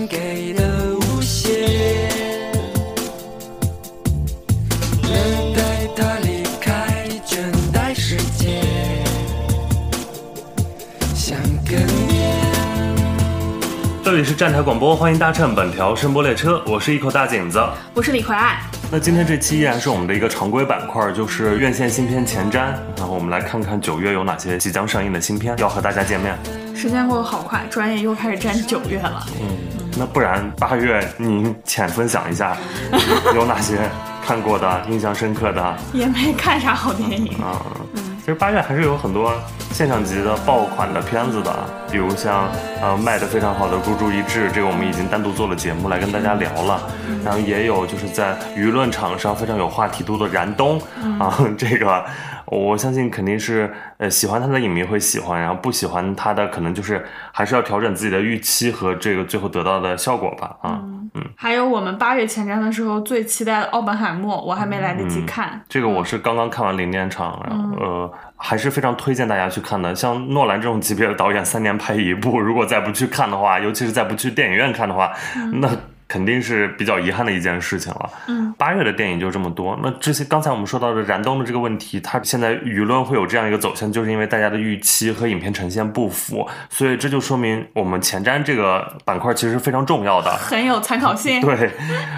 命给的无限，等待他离开，倦怠世界，想。这里是站台广播，欢迎搭乘本条声波列车，我是一口大井子。我是李逵爱。那今天这期依然是我们的一个常规板块，就是院线新片前瞻。然后我们来看看九月有哪些即将上映的新片要和大家见面。时间过得好快，转眼又开始站九月了。那不然八月您浅分享一下，有哪些看过的、印象深刻的？也没看啥好电影。啊，其实八月还是有很多现象级的爆款的片子的，比如像呃卖的非常好的《孤注一掷》，这个我们已经单独做了节目来跟大家聊了。然后也有就是在舆论场上非常有话题度的《燃冬》啊，这个我相信肯定是呃喜欢他的影迷会喜欢，然后不喜欢他的可能就是还是要调整自己的预期和这个最后得到的效果吧啊。嗯还有我们八月前瞻的时候最期待的《奥本海默》，我还没来得及看。这个我是刚刚看完零点场，然后呃还是非常推荐大家去看的。像诺兰这种级别的导演，三年拍一部，如果再不去看的话，尤其是再不去电影院看的话，那肯定是比较遗憾的一件事情了。嗯，八月的电影就这么多。那这些刚才我们说到的燃冬的这个问题，它现在舆论会有这样一个走向，就是因为大家的预期和影片呈现不符，所以这就说明我们前瞻这个板块其实是非常重要的。很有参考性。对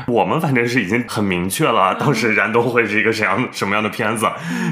我们反正是已经很明确了，当时燃冬会是一个什样什么样的片子，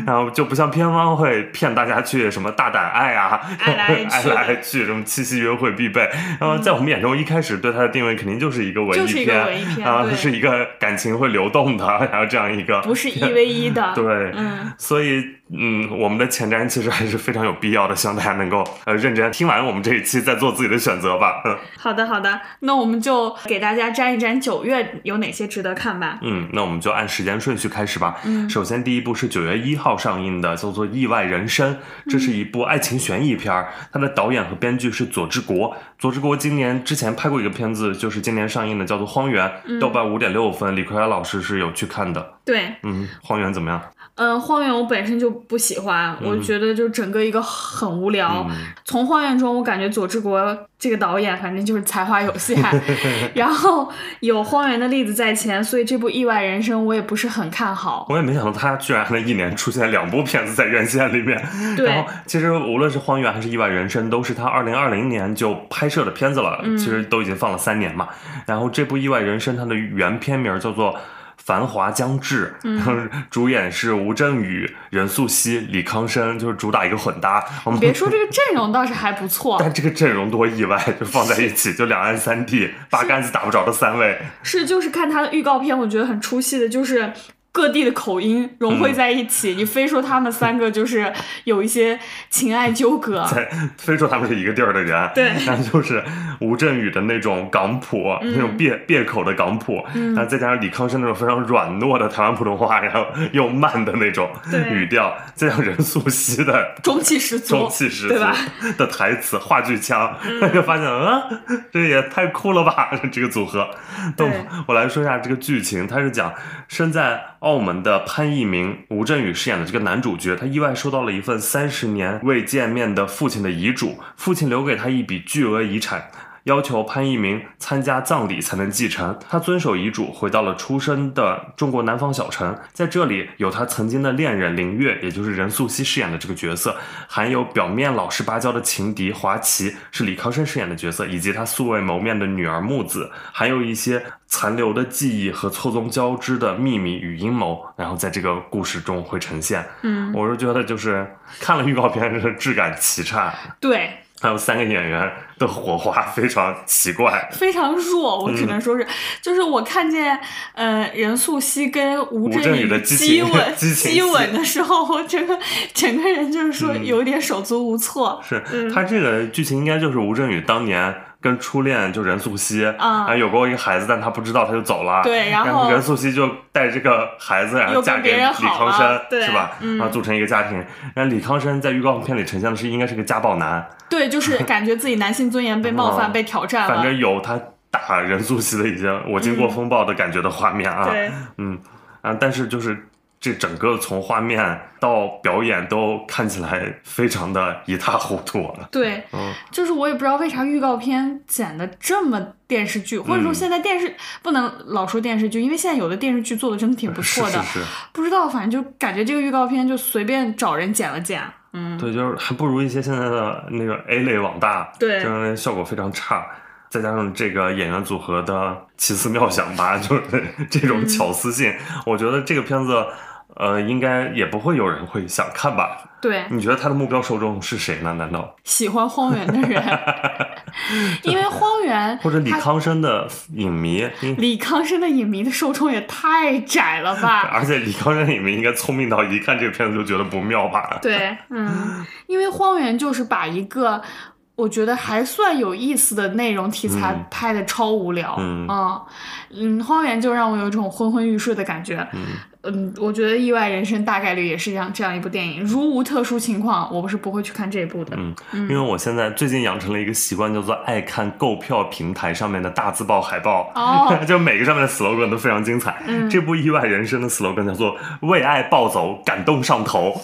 然后就不像片方会骗大家去什么大胆爱啊，爱来爱去 爱来爱去，什么七夕约会必备。然后在我们眼中，一开始对它的定位肯定就是一个文艺艺片。啊，它是一个感情会流动的，然后这样一个不是一 v 一的。对，嗯，所以嗯，我们的前瞻其实还是非常有必要的，希望大家能够呃认真听完我们这一期，再做自己的选择吧。嗯 好的好的，那我们就给大家沾一沾九月有哪些值得看吧。嗯，那我们就按时间顺序开始吧。嗯，首先第一部是九月一号上映的，叫做《意外人生》，这是一部爱情悬疑片儿，它的导演和编剧是佐治国。佐治国今年之前拍过一个片子，就是今年上映的，叫做《荒原》，豆瓣五点六分，李逵老师是有去看的。对，嗯，《荒原》怎么样？嗯，荒原我本身就不喜欢，我觉得就整个一个很无聊。嗯从荒原中，我感觉佐治国这个导演反正就是才华有限，然后有荒原的例子在前，所以这部《意外人生》我也不是很看好。我也没想到他居然还能一年出现两部片子在院线里面。对然后其实无论是《荒原》还是《意外人生》，都是他二零二零年就拍摄的片子了，其实都已经放了三年嘛。然后这部《意外人生》它的原片名叫做。繁华将至，主演是吴镇宇、任素汐、李康生，就是主打一个混搭。我们别说这个阵容倒是还不错，但这个阵容多意外，就放在一起，就两岸三地八竿子打不着的三位。是就是看他的预告片，我觉得很出戏的，就是。各地的口音融汇在一起，你非说他们三个就是有一些情爱纠葛，在非说他们是一个地儿的人，对 那就是吴镇宇的那种港普，那种别别口的港普，然后再加上李康生那种非常软糯的台湾普通话，然后又慢的那种语调，再加上任素汐的 中气十足，中气十足对吧？的台词、话剧腔，就发现啊，这也太酷了吧！这个组合。那我我来说一下这个剧情，它是讲身在澳门的潘一鸣，吴镇宇饰演的这个男主角，他意外收到了一份三十年未见面的父亲的遗嘱，父亲留给他一笔巨额遗产。要求潘一鸣参加葬礼才能继承。他遵守遗嘱，回到了出生的中国南方小城，在这里有他曾经的恋人林月，也就是任素汐饰演的这个角色，还有表面老实巴交的情敌华琪，是李康生饰演的角色，以及他素未谋面的女儿木子，还有一些残留的记忆和错综交织的秘密与阴谋，然后在这个故事中会呈现。嗯，我是觉得就是看了预告片，是质感奇差，对，还有三个演员的火花非常奇怪。非常弱，我只嗯能说是，就是我看见呃任素汐跟吴吴镇镇宇宇的激吻激情吻的时候，我整个整个人就是说嗯有点手足无措。是嗯他这个剧情应该就是吴镇宇当年跟初恋就任素汐啊还有过一个孩子，但他不知道，他就走了。对然然后任素汐就带这个孩子，然后嫁给李康了生，对是吧？嗯然后组成一个家庭。然后李康生在预告片里呈现的是应该是个家暴男，对，就是 感觉自己男性尊严被冒犯、嗯被挑战了。反正有他打任素汐的已经我经过风暴的感觉的画面啊。对，嗯啊，但是就是这整个从画面到表演都看起来非常的一塌糊涂了。对，嗯，就是我也不知道为啥预告片剪的这么电视剧，或者说嗯现在电视不能老说电视剧，因为现在有的电视剧做的真的挺不错的。是是是，不知道，反正就感觉这个预告片就随便找人剪了剪。嗯，对，就是还不如一些现在的那个 A 类网大，对这样效果非常差。再加上这个演员组合的奇思妙想吧，就是这种巧思性，我觉得这个片子，呃，应该也不会有人会想看吧？对，你觉得他的目标受众是谁呢？难道喜欢荒原的人，因为荒原 或者李康生的影迷？李康生的影迷的受众也太窄了吧？而且李康生影迷应该聪明到一看这个片子就觉得不妙吧？对，嗯，因为荒原就是把一个我觉得还算有意思的内容题材嗯。拍的超无聊，嗯。嗯。嗯荒原就让我有一种昏昏欲睡的感觉，嗯。我觉得《意外人生》大概率也是这样这样一部电影，如无特殊情况，我不是不会去看这一部的。嗯，因为我现在最近养成了一个习惯，叫做爱看购票平台上面的大字报海报。哦。就每个上面的 slogan 都非常精彩。嗯。这部《意外人生》的 slogan 叫做“为爱暴走，感动上头。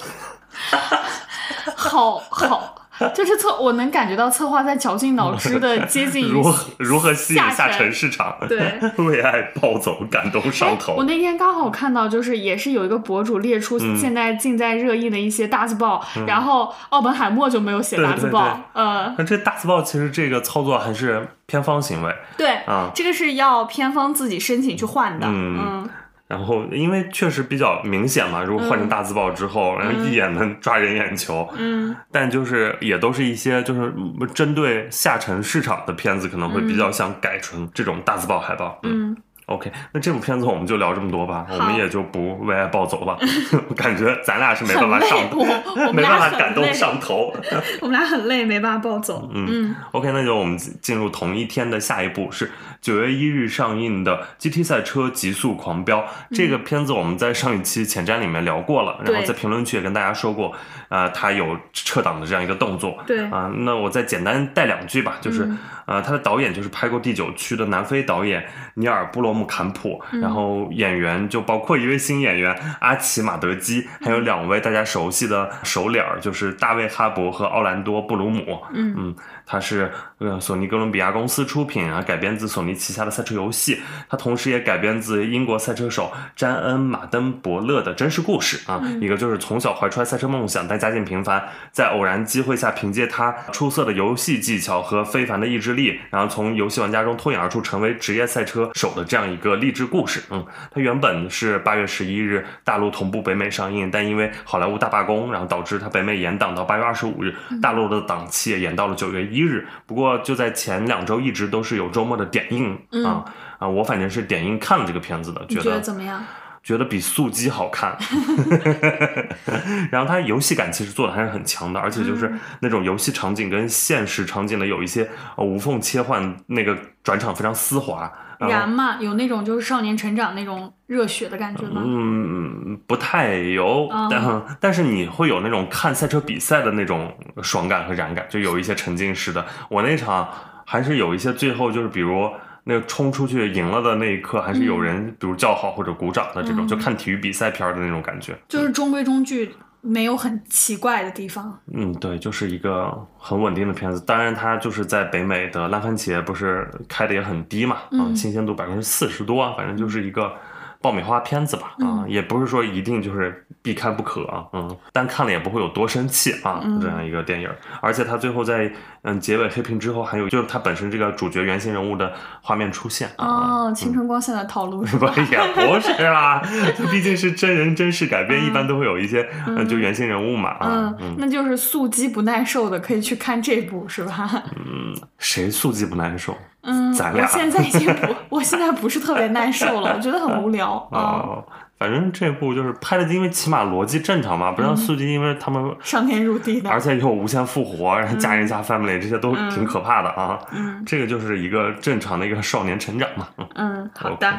好 好，就是策，我能感觉到策划在绞尽脑汁的接”，近于 如何如何吸引下下沉沉市场？对，为爱暴走，感动上哎，头我。那天刚好看到，就是也是有一个博主列出嗯。现在近在热议的一些大字报，然后奥本海默就没有写大字报，呃，那这大字报其实这个操作还是偏方行为。对，啊。这个是要偏方自己申请去换的，嗯。嗯然后因为确实比较明显嘛，如果换成大字报之后，然后一眼能抓人眼球。嗯 但就是也都是一些就是嗯针对下沉市场的片子，可能会比较想改成这种大字报海报。嗯嗯，，OK，那这部片子我们就聊这么多吧，我们也就不为爱暴走了。我感觉咱俩是没办法，上头，没办法感动上头。我们俩很累，没办法暴走，嗯 OK，那就我们进入同一天的下一部是九月一日上映的《GT 赛车极速狂飙》。这个片子我们在上一期前瞻里面聊过了，然后在评论区也跟大家说过，呃，它有撤档的这样一个动作。对啊、那我再简单带两句吧，就是、嗯呃，他的导演就是拍过《第九区》的南非导演尼尔布罗姆坎普，嗯然后演员就包括一位新演员阿奇马德基，还有两位大家熟悉的熟脸儿，就是大卫哈伯和奥兰多布鲁姆。嗯嗯，它是呃索尼哥伦比亚公司出品啊，改编自索尼旗下的赛车游戏。它同时也改编自英国赛车手詹恩·马登伯勒的真实故事啊，一个就是从小怀揣赛车梦想，但家境平凡，在偶然机会下，凭借他出色的游戏技巧和非凡的意志力，然后从游戏玩家中脱颖而出，成为职业赛车手的这样一个励志故事。嗯，它原本是八月十一日大陆同步北美上映，但因为好莱坞大罢工，然后导致它北美延档到八月二十五日，大陆的档期也延到了九月一日。不过就在前两周一直都是有周末的点映啊啊，我反正是点映看了这个片子的，觉得觉得怎么样？觉得比速激好看，然后它游戏感其实做的还是很强的，而且就是那种游戏场景跟现实场景的有一些呃无缝切换，那个转场非常丝滑。燃嘛，有那种就是少年成长那种热血的感觉吗？嗯，不太有，嗯但但是你会有那种看赛车比赛的那种爽感和燃感，就有一些沉浸式的。我那场还是有一些最后就是比如。那个冲出去赢了的那一刻，还是有人比如叫好或者鼓掌的这种，嗯就看体育比赛片儿的那种感觉。就是中规中矩，没有很奇怪的地方。嗯，对，就是一个很稳定的片子。当然，它就是在北美的烂番茄不是开的也很低嘛，啊，嗯新鲜度百分之四十多，反正就是一个爆米花片子吧，啊，嗯也不是说一定就是必看不可啊，嗯，但看了也不会有多生气啊，嗯这样一个电影。而且它最后在嗯结尾黑屏之后，还有就是它本身这个主角原型人物的画面出现啊。哦，青春光线的套路是不吧？也不是啦，这 毕竟是真人真事改编，一般都会有一些，嗯，就原型人物嘛，啊，嗯，那就是素鸡不耐受的可以去看这部是吧？嗯谁素鸡不耐受？嗯，咱俩我现在已经不，我现在不是特别耐受了，我觉得很无聊啊。哦，反正这部就是拍的，因为起码逻辑正常嘛，不像速激，因为他们上天入地的，而且又无限复活，然后家人加 family 这些都挺可怕的啊。嗯这个就是一个正常的一个少年成长嘛。嗯 嗯，好的，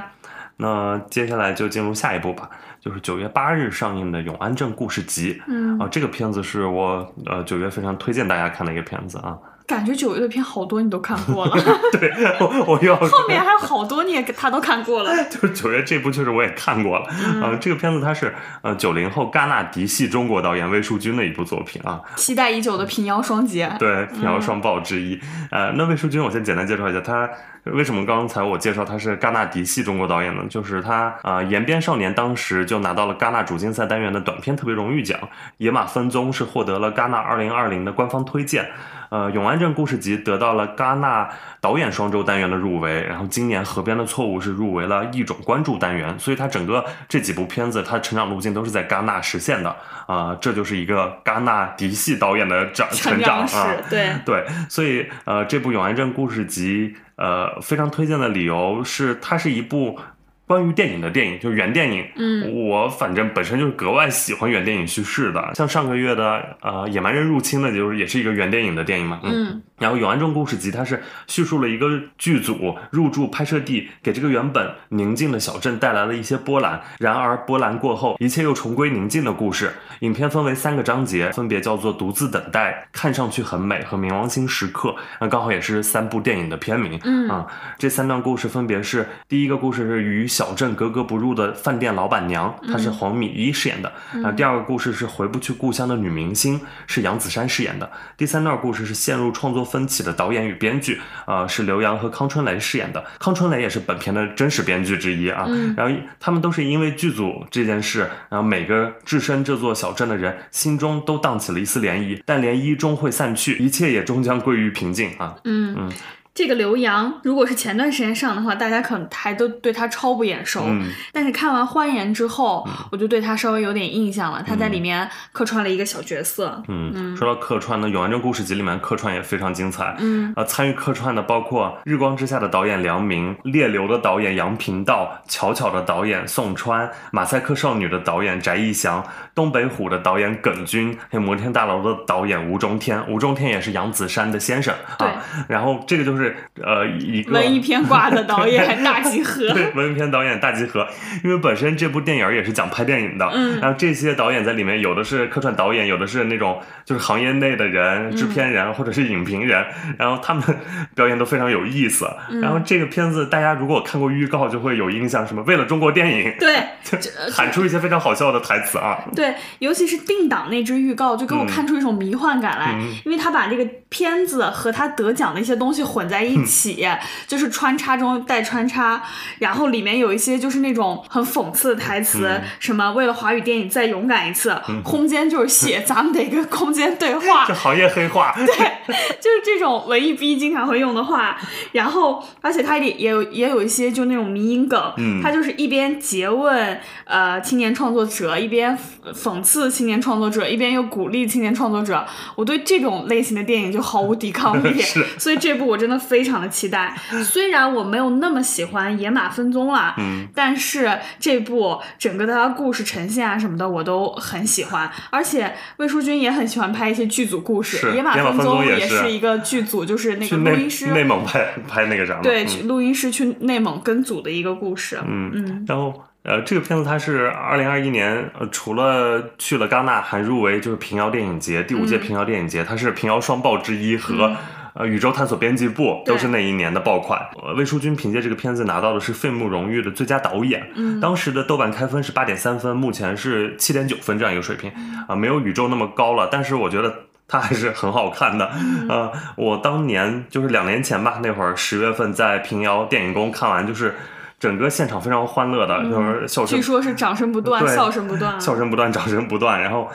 那接下来就进入下一部吧，就是九月八日上映的《永安镇故事集》。嗯啊，这个片子是我呃九月非常推荐大家看的一个片子啊。感觉九月的片好多你都看过了，对，我我又要 后面还有好多你也他都看过了。就是九月这部确实我也看过了，嗯呃，这个片子它是呃九零后戛纳嫡系中国导演魏树军的一部作品啊，期待已久的平遥双杰，对，平遥双爆之一。呃，那魏淑君，我先简单介绍一下，他为什么刚才我介绍他是戛纳嫡系中国导演呢？就是他啊，呃延边少年》当时就拿到了戛纳主竞赛单元的短片特别荣誉奖，《野马分鬃》是获得了戛纳二零二零的官方推荐。呃，《永安镇故事集》得到了戛纳导演双周单元的入围，然后今年《河边的错误》是入围了一种关注单元，所以它整个这几部片子，它成长路径都是在戛纳实现的啊、这就是一个戛纳嫡系导演的长成长长啊。史，对，对，所以呃，这部《永安镇故事集》呃非常推荐的理由是，它是一部关于电影的电影，就是原电影。嗯，我反正本身就是格外喜欢原电影叙事的，像上个月的呃《野蛮人入侵》的，就是也是一个原电影的电影嘛。嗯然后《永安镇故事集》它是叙述了一个剧组入驻拍摄地，给这个原本宁静的小镇带来了一些波澜。然而波澜过后，一切又重归宁静的故事。影片分为三个章节，分别叫做《独自等待》、《看上去很美》和《冥王星时刻》。那刚好也是三部电影的片名。嗯啊，这三段故事分别是：第一个故事是与小镇格格不入的饭店老板娘，她是黄米一饰演的；啊，第二个故事是回不去故乡的女明星，是杨子姗饰演的；第三段故事是陷入创作分歧的导演与编剧，啊，是刘洋和康春雷饰演的。康春雷也是本片的真实编剧之一啊。嗯然后他们都是因为剧组这件事，然后每个置身这座小镇的人心中都荡起了一丝涟漪，但涟漪终会散去，一切也终将归于平静啊。嗯嗯这个刘洋，如果是前段时间上的话，大家可能还都对他超不眼熟。嗯但是看完《欢颜》之后，我就对他稍微有点印象了。他在里面客串了一个小角色。嗯，说到客串呢，《永安镇故事集》里面客串也非常精彩。嗯，呃，参与客串的包括《日光之下》的导演梁明、《猎流》的导演杨频道、《巧巧》的导演宋川、《马赛克少女》的导演翟义翔、东北虎的导演耿军，还有《摩天大楼》的导演吴中天。吴中天也是杨子姗的先生对啊。然后这个就是呃一个文艺片挂的导演大集合。对，文艺片导演大集合，因为本身这部电影也是讲拍电影的，嗯然后这些导演在里面有的是客串导演，有的是那种就是行业内的人、制片人或者是影评人，然后他们 表演都非常有意思。然后这个片子大家如果看过预告，就会有印象，什么为了中国电影，对，喊出一些非常好笑的台词啊。对，尤其是定档那支预告，就给我嗯看出一种迷幻感来，嗯因为他把这个片子和他得奖的一些东西混在一起，就是穿插中带穿插，然后里面有一些就是那种很讽刺的台词，嗯。什么为了华语电影再勇敢一次，空间就是血，咱们得跟空间对话这，行业黑话，对就是这种文艺逼经常会用的话，然后而且它也也有也有一些就那种迷因梗，嗯。它就是一边诘问呃青年创作者，一边讽讽刺青年创作者，一边又鼓励青年创作者。我对这种类型的电影就毫无抵抗力 是，所以这部我真的非常的期待。虽然我没有那么喜欢《野马分鬃》了，嗯但是这部整个的它故事呈现啊什么的我都很喜欢，而且魏淑君也很喜欢拍一些剧组故事，野马分鬃鬃也也是是一个剧组，就是那个录音师，内蒙拍拍那个啥嘛，对，录音师去内蒙跟组的一个故事。嗯嗯然后呃，这个片子它是二零二一年，呃，除了去了戛纳，还入围就是平遥电影节第五届嗯平遥电影节，它是平遥双爆之一和。呃，宇宙探索编辑部都是那一年的爆款。呃，魏淑君凭借这个片子拿到的是费穆荣誉的最佳导演。嗯当时的豆瓣开分是八点三分，目前是七点九分这样一个水平，啊、没有宇宙那么高了，但是我觉得它还是很好看的。嗯呃，我当年就是两年前吧，那会儿十月份在平遥电影宫看完，就是整个现场非常欢乐的，就是笑声据说是掌声不断，笑声不断。笑声不断，掌声不断。然后，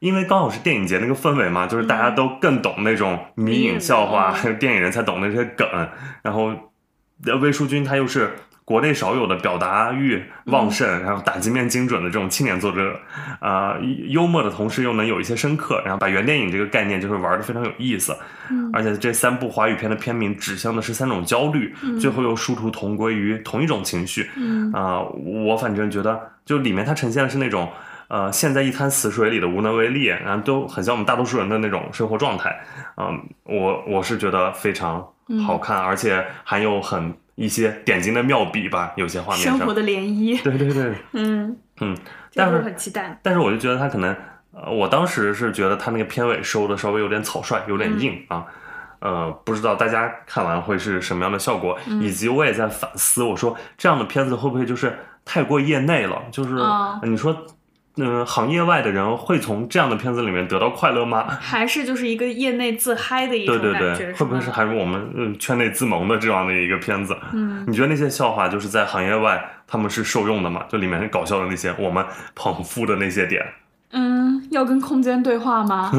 因为刚好是电影节那个氛围嘛，就是大家都更懂那种迷影笑话，嗯还有电影人才懂那些梗。然后，呃魏淑君她又是。国内少有的表达欲旺盛，然后打击面精准的这种青年作者，啊、幽默的同时又能有一些深刻，然后把原电影这个概念就是玩的非常有意思。嗯而且这三部华语片的片名指向的是三种焦虑，最后又殊途同归于同一种情绪。嗯啊、我反正觉得，就里面它呈现的是那种，呃，陷在一滩死水里的无能为力，然后都很像我们大多数人的那种生活状态。嗯、我我是觉得非常好看，而且还有很一些点睛的妙笔吧，有些画面。生活的涟漪。对对对，嗯，嗯，但是很期待。但是我就觉得他可能，呃，我当时是觉得他那个片尾收的稍微有点草率，有点硬啊。呃，不知道大家看完会是什么样的效果，嗯以及我也在反思，我说这样的片子会不会就是太过业内了？就是、哦你说，嗯、行业外的人会从这样的片子里面得到快乐吗？还是就是一个业内自嗨的一对对种感觉，对，会不会是还是我们嗯圈内自萌的这样的一个片子？嗯，你觉得那些笑话就是在行业外他们是受用的吗？就里面搞笑的那些我们捧腹的那些点，嗯，要跟空间对话吗？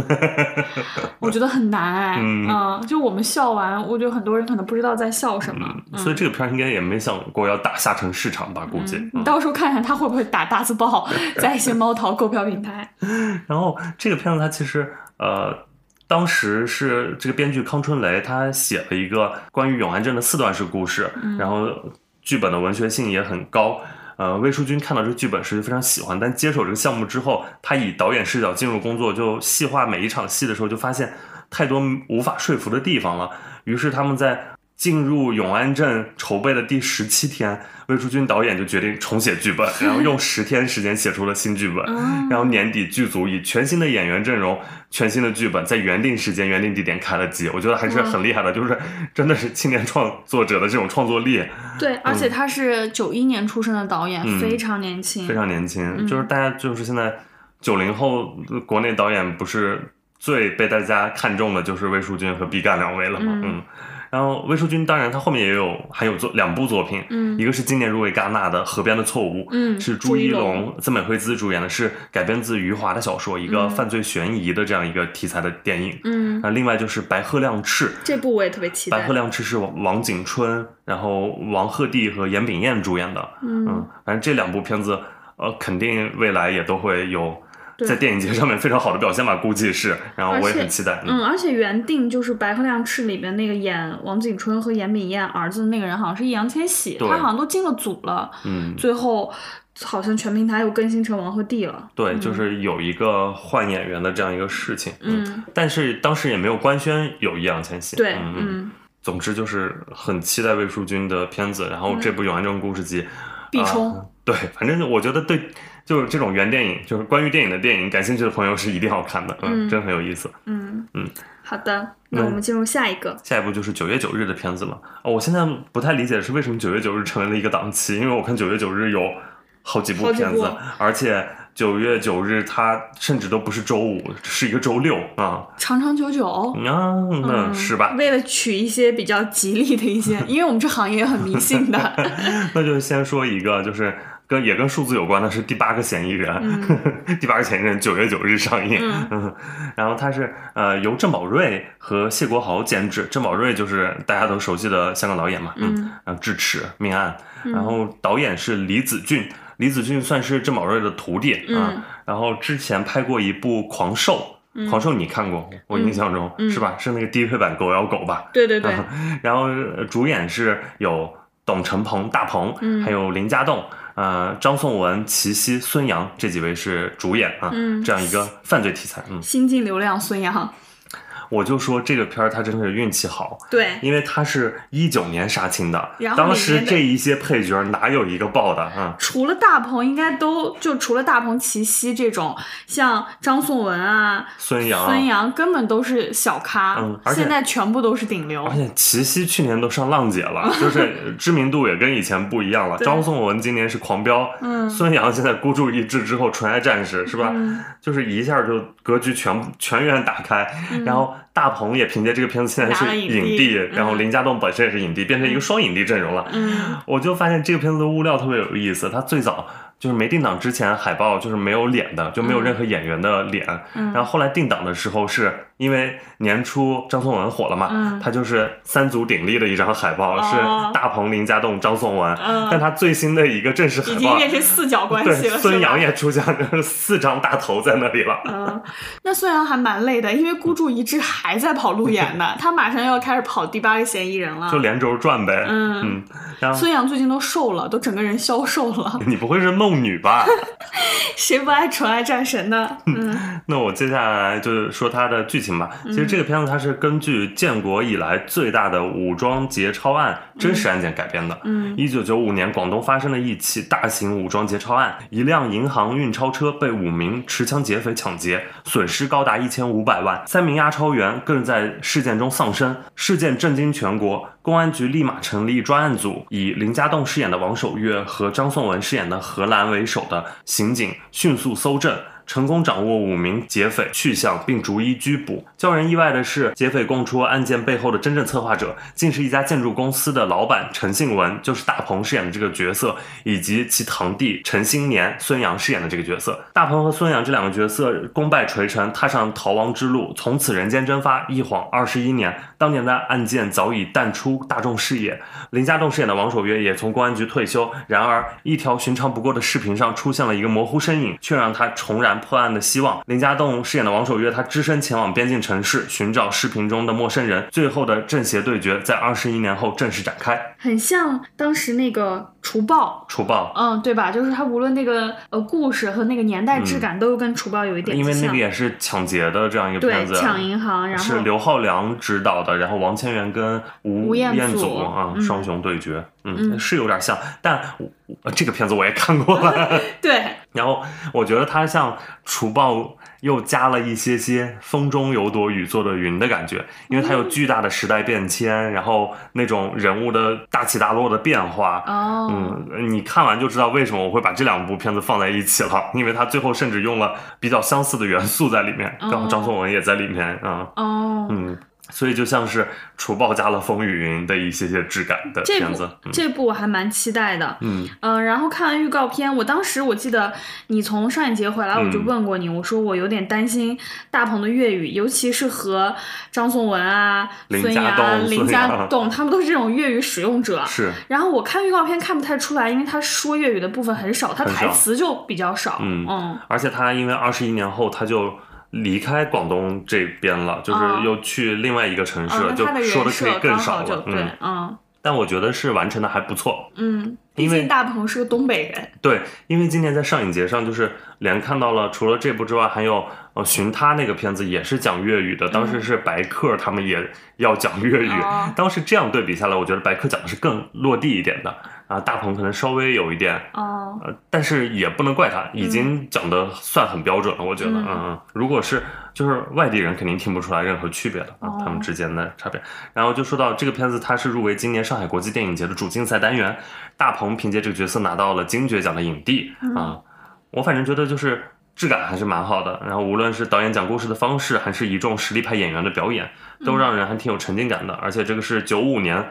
我觉得很难哎。嗯就我们笑完，我觉得很多人可能不知道在笑什么。嗯所以这个片儿应该也没想过要打下沉市场吧？估计。你到时候看看他会不会打大字报 在一些猫淘购票平台。然后这个片子它其实呃，当时是这个编剧康春雷他写了一个关于永安镇的四段式故事，然后剧本的文学性也很高。呃，魏淑君看到这个剧本是非常喜欢，但接手这个项目之后，他以导演视角进入工作，就细化每一场戏的时候，就发现太多无法说服的地方了。于是他们在进入永安镇筹备的第十七天，魏淑君导演就决定重写剧本，然后用十天时间写出了新剧本。嗯然后年底剧组以全新的演员阵容、全新的剧本，在原定时间、原定地点开了机，我觉得还是很厉害的，就是真的是青年创作者的这种创作力对，而且他是九一年出生的导演，嗯非常年轻。非常年轻。嗯就是大家就是现在九零后国内导演不是最被大家看中的就是魏淑君和毕赣两位了吗，嗯嗯。然后魏淑君当然她后面也有还有作两部作品，嗯一个是今年入围戛纳的《河边的错误》，嗯是朱朱一一龙龙、曾美惠孜主演的，是改编自余华的小说，一个嗯犯罪悬疑的这样一个题材的电影。嗯，啊，另外就是《白鹤亮翅》，这部我也特别期待白鹤。亮翅是王王景春，然后王鹤棣和严炳彦主演的。嗯嗯，反正这两部片子，呃，肯定未来也都会有对在电影节上面非常好的表现吧，估计是。然后我也很期待。嗯，而且原定就是《白鹤亮翅》里面那个演王景春和严敏燕儿子的那个人，好像是易烊千玺，他好像都进了组了，嗯，最后好像全平台又更新成王鹤棣了。对，就是有一个换演员的这样一个事情。嗯，但是当时也没有官宣有易烊千玺。对，嗯总之就是很期待魏淑君的片子，然后这部《永安镇故事集》必冲啊对，反正我觉得对，就是这种原电影，就是关于电影的电影，感兴趣的朋友是一定要看的，嗯，嗯真很有意思。嗯嗯，好的，那我们进入下一个。下一步就是九月九日的片子了。哦，我现在不太理解是为什么九月九日成为了一个档期，因为我看九月九日有好几部片子，而且九月九日它甚至都不是周五，是一个周六啊。长长久久，啊，那嗯是吧？为了取一些比较吉利的一些，因为我们这行业很迷信的。那就先说一个，就是跟也跟数字有关的是《第八个嫌疑人》第八个嫌疑人九月九日上映。嗯嗯，然后它是呃由郑宝瑞和谢国豪监制，郑宝瑞就是大家都熟悉的香港导演嘛，嗯，嗯然后《智齿》《命案》，然后导演是李子俊。李子俊算是郑宝瑞的徒弟啊，嗯然后之前拍过一部《狂兽》，狂兽你看过？我印象中、嗯是吧？是那个低配版《狗咬狗》吧？对对对，然后呃主演是有董成鹏、大鹏，嗯还有林家栋、呃张颂文、齐溪、孙杨这几位是主演啊，嗯这样一个犯罪题材。嗯，新晋流量孙杨，我就说这个片儿它真的是运气好，对，因为它是一九年杀青的当时这一些配角哪有一个爆的啊？除了大鹏，应该都就除了大鹏、齐溪这种，像张颂文啊、孙杨，孙杨根本都是小咖，嗯而且现在全部都是顶流而。且齐溪去年都上浪姐了，就是知名度也跟以前不一样了。张颂文今年是狂飙，嗯孙杨现在孤注一掷之后纯爱战士是吧？嗯就是一下就格局全全员打开，然后大鹏也凭借这个片子现在是影帝然后林家栋本身也是影帝，变成一个双影帝阵容了。嗯我就发现这个片子的物料特别有意思，它最早就是没定档之前海报就是没有脸的，就没有任何演员的脸。嗯然后后来定档的时候，是因为年初张颂文火了嘛，嗯他就是三足鼎立的一张海报，哦是大鹏、林家栋、张颂文。嗯但他最新的一个正式海报已经，变成四角关系了，孙杨也出现，了四张大头在那里了。嗯，那孙杨还蛮累的，因为孤注一掷还在跑路演呢，他马上要开始跑第八个嫌疑人了就。连轴转呗，嗯然后孙杨最近都瘦了，都整个人消瘦了，你不会是梦女吧？谁不爱纯爱战神呢？嗯那我接下来就是说他的剧情情吧。其实这个片子它是根据建国以来最大的武装劫钞案真实案件改编的。嗯一九九五年，广东发生了一起大型武装劫钞案，一辆银行运钞车被五名持枪劫匪抢劫，损失高达一千五百万，三名押钞员更在事件中丧生。事件震惊全国，公安局立马成立专案组，以林家栋饰演的王守月和张颂文饰演的何兰为首的刑警迅速搜证。成功掌握五名劫匪去向，并逐一拘捕。叫人意外的是，劫匪供出案件背后的真正策划者，竟是一家建筑公司的老板陈信文，就是大鹏饰演的这个角色，以及其堂弟陈新年、孙杨饰演的这个角色。大鹏和孙杨这两个角色功败垂成，踏上逃亡之路，从此人间蒸发。一晃二十一年，当年的案件早已淡出大众视野。林家栋饰演的王守月也从公安局退休，然而一条寻常不过的视频上出现了一个模糊身影，却让他重燃破案的希望。林家栋饰演的王守约，他只身前往边境城市寻找视频中的陌生人，最后的正邪对决在二十一年后正式展开。很像当时那个除暴。除暴，嗯，对吧？就是他无论那个呃故事和那个年代质感，都跟除暴有一点像因为那个也是抢劫的这样一个对片子，抢银行，然后是刘浩良执导的，然后王千源跟吴吴彦祖祖啊、嗯双雄对决，嗯，嗯。是有点像，但我这个片子我也看过了。对，然后我觉得它像《除暴》又加了一些些“风中有朵雨做的云”的感觉，因为它有巨大的时代变迁，然后那种人物的大起大落的变化。哦，嗯，你看完就知道为什么我会把这两部片子放在一起了，因为它最后甚至用了比较相似的元素在里面，刚好张颂文也在里面啊，哦，嗯，所以就像是《除暴》加了《风雨云》的一些些质感的这部片子，嗯这部我还蛮期待的。嗯嗯，然后看完预告片，我当时我记得你从上一节回来，我就嗯问过你，我说我有点担心大鹏的粤语，尤其是和张颂文啊、孙杨、栋林家栋，他们都是这种粤语使用者。是，然后我看预告片看不太出来，因为他说粤语的部分很少，他台词就比较少。嗯嗯而且他因为二十一年后他就离开广东这边了，就是哦。又去另外一个城市就说的可以更少了，嗯，，嗯。但我觉得是完成的还不错，嗯，毕因为竟大鹏是个东北人。对，因为今年在上影节上，就是连看到了，除了这部之外，还有呃《寻他》那个片子也是讲粤语的，当时是白客他们也要讲粤语，当时这样对比下来，我觉得白客讲的是更落地一点的，啊，大鹏可能稍微有一点。哦，呃，但是也不能怪他，已经讲的算很标准了，我觉得，嗯嗯嗯，如果是就是外地人，肯定听不出来任何区别的啊，哦他们之间的差别。然后就说到这个片子，它是入围今年上海国际电影节的主竞赛单元，大鹏凭借这个角色拿到了金爵奖的影帝嗯啊，我反正觉得就是质感还是蛮好的，然后无论是导演讲故事的方式，还是一众实力派演员的表演，都让人还挺有沉浸感的，而且这个是九五年。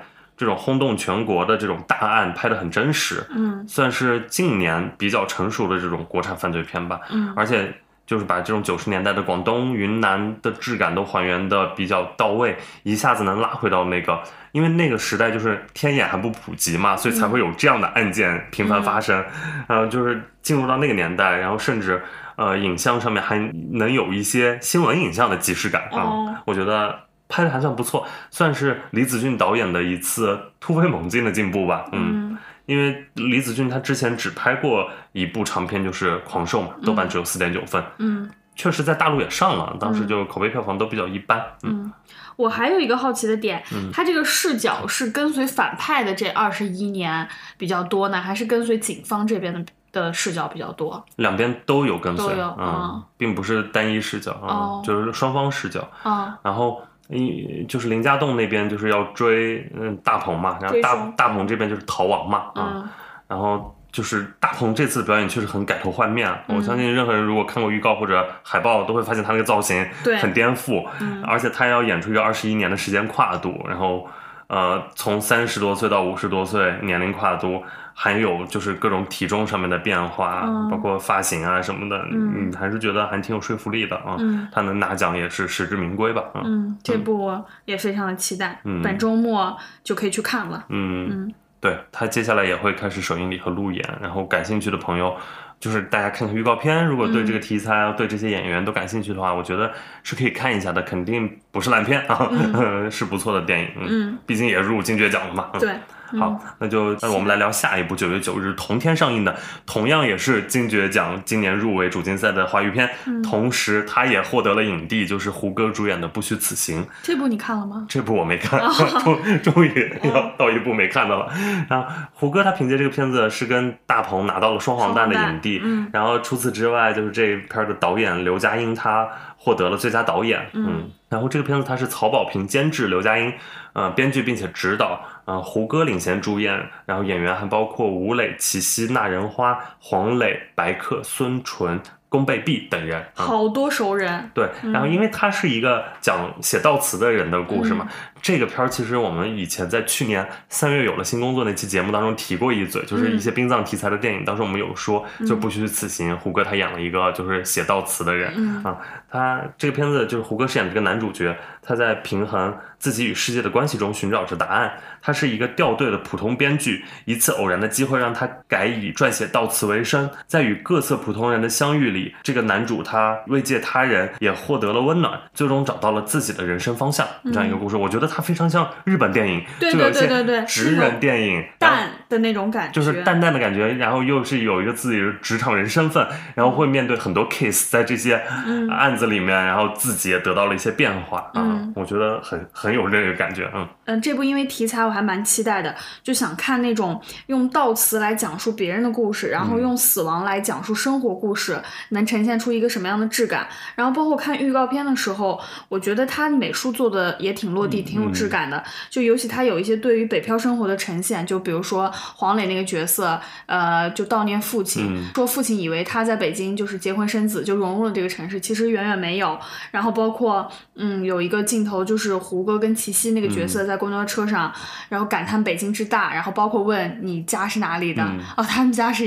这种轰动全国的这种大案拍得很真实，嗯算是近年比较成熟的这种国产犯罪片吧。嗯而且就是把这种九十年代的广东、云南的质感都还原的比较到位，一下子能拉回到那个，因为那个时代就是天眼还不普及嘛，所以才会有这样的案件频繁发生。呃，就是进入到那个年代，然后甚至呃影像上面还能有一些新闻影像的即视感啊、哦我觉得。拍的还算不错，算是李子俊导演的一次突飞猛进的进步吧。嗯，嗯因为李子俊他之前只拍过一部长片，就是《狂兽》嘛，豆瓣只有四点九分，嗯确实在大陆也上了，当时就口碑票房都比较一般。嗯，嗯，我还有一个好奇的点嗯，他这个视角是跟随反派的这二十一年比较多呢，还是跟随警方这边的的视角比较多？两边都有跟随，都有嗯嗯，并不是单一视角啊、哦就是双方视角。啊然后。一就是林家栋那边就是要追嗯大鹏嘛，然后大大鹏这边就是逃亡嘛啊，嗯。然后就是大鹏这次表演确实很改头换面，我相信任何人如果看过预告或者海报，都会发现他那个造型 对很颠覆，嗯而且他要演出一个二十一年的时间跨度，然后呃从三十多岁到五十多岁年龄跨度，还有就是各种体重上面的变化，嗯包括发型啊什么的，嗯嗯，还是觉得还挺有说服力的啊。嗯他能拿奖也是实至名归吧，嗯嗯，这部也非常的期待，嗯本周末就可以去看了。嗯嗯对他接下来也会开始首映礼和路演，然后感兴趣的朋友，就是大家看看预告片，如果对嗯这个题材、啊对这些演员都感兴趣的话，我觉得是可以看一下的，肯定不是烂片啊，是不错的电影。嗯，毕竟也入金爵奖了嘛。嗯对，好，那就那我们来聊下一部九月九日同天上映的，同样也是金爵奖今年入围主竞赛的华语片，嗯同时他也获得了影帝，就是胡歌主演的《不虚此行》。这部你看了吗？这部我没看，终终于要到一部没看的了。然后胡歌他凭借这个片子是跟大鹏拿到了双黄蛋的影帝，嗯然后除此之外，就是这一片儿的导演刘嘉英他获得了最佳导演，嗯。然后这个片子它是曹保平监制，刘嘉英呃编剧并且指导，呃胡歌领衔主演，然后演员还包括吴磊、齐溪、那仁花、黄磊、白客、孙淳、宫贝碧等人。啊好多熟人，对，然后因为他是一个讲写悼词的人的故事嘛，这个片儿其实我们以前在去年三月有了新工作那期节目当中提过一嘴，就是一些殡葬题材的电影，当时我们有说，就不虚此行，胡歌他演了一个就是写悼词的人、嗯啊，他这个片子就是胡歌饰演的这个男主角，他在平衡自己与世界的关系中寻找着答案。他是一个掉队的普通编剧，一次偶然的机会让他改以撰写悼词为生，在与各色普通人的相遇里，这个男主他慰藉他人，也获得了温暖，最终找到了自己的人生方向。这样一个故事，我觉得它非常像日本电影，就有一些对对对对职人电影，淡的那种感觉，就是淡淡的感觉，然后又是有一个自己的职场人身份，然后会面对很多 case，在这些案子里面，然后自己也得到了一些变化啊，嗯我觉得很很有这个感觉，嗯嗯，这部因为题材我还蛮期待的，就想看那种用悼词来讲述别人的故事，然后嗯用死亡来讲述生活故事，能呈现出一个什么样的质感。然后包括看预告片的时候，我觉得它美术做的也挺落地，挺有质感的。就尤其它有一些对于北漂生活的呈现，就比如说黄磊那个角色，呃，就悼念父亲，嗯说父亲以为他在北京就是结婚生子，就融入了这个城市，其实远远没有。然后包括嗯，有一个镜头就是胡歌跟齐溪那个角色在公交车上，然后感叹北京之大，然后包括问你家是哪里的？嗯哦，他们家是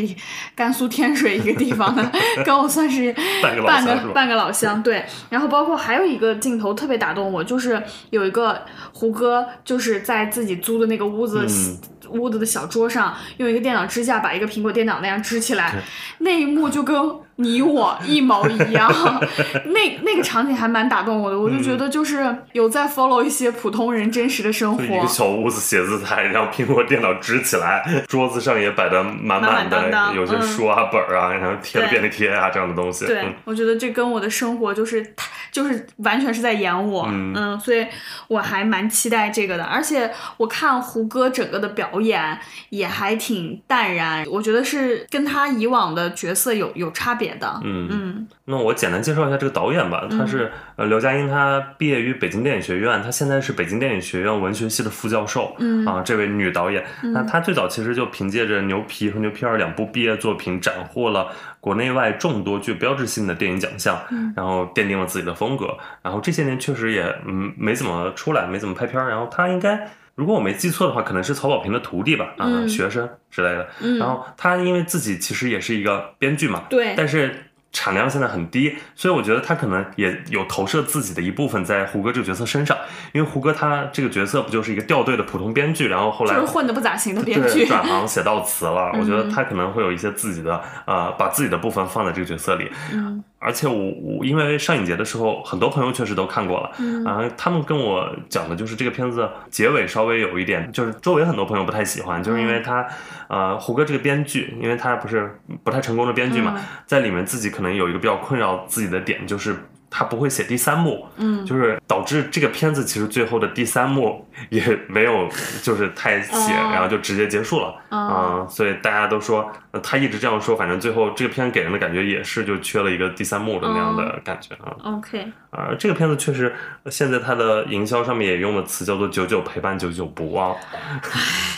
甘肃天水一个地方的，跟我算是半个老半个半个老乡。对，然后包括还有一个镜头特别打动我，就是有一个胡歌就是在自己租的那个屋子。嗯屋子的小桌上，用一个电脑支架把一个苹果电脑那样支起来，那一幕就跟你我一毛一样。那那个场景还蛮打动我的，我就觉得就是有在 follow 一些普通人真实的生活。就一个小屋子写字台，然后苹果电脑支起来，桌子上也摆的满满的，满当当有些书啊、本儿啊，然后贴了便利贴啊这样的东西。对，嗯我觉得这跟我的生活就是就是完全是在演我，嗯所以我还蛮期待这个的。而且我看胡歌整个的表演也还挺淡然，我觉得是跟他以往的角色有有差别的。嗯嗯那我简单介绍一下这个导演吧，他是呃刘佳英，他毕业于北京电影学院，他现在是北京电影学院文学系的副教授。嗯啊，这位女导演，那她最早其实就凭借着《牛皮》和《牛皮二》两部毕业作品，斩获了国内外众多具标志性的电影奖项，嗯然后奠定了自己的风格。然后这些年确实也嗯没怎么出来，没怎么拍片儿。然后她应该，如果我没记错的话，可能是曹保平的徒弟吧，啊，嗯。学生之类的。嗯，然后他因为自己其实也是一个编剧嘛，对，但是产量现在很低，所以我觉得他可能也有投射自己的一部分在胡歌这个角色身上，因为胡歌他这个角色不就是一个掉队的普通编剧，然后后来就是混的不咋行的编对剧。转行写悼词了，嗯我觉得他可能会有一些自己的呃，把自己的部分放在这个角色里，嗯而且我我因为上影节的时候，很多朋友确实都看过了，嗯。啊，他们跟我讲的就是这个片子结尾稍微有一点，就是周围很多朋友不太喜欢，就是因为他，呃，胡歌这个编剧，因为他不是不太成功的编剧嘛，嗯。在里面自己可能有一个比较困扰自己的点，就是他不会写第三幕，嗯。就是导致这个片子其实最后的第三幕也没有就是太写，哦然后就直接结束了，啊、哦所以大家都说、呃他一直这样说，反正最后这个片给人的感觉也是就缺了一个第三幕的那样的感觉啊。，OK，啊，这个片子确实，现在它的营销上面也用的词叫做“久久陪伴，久久不忘”。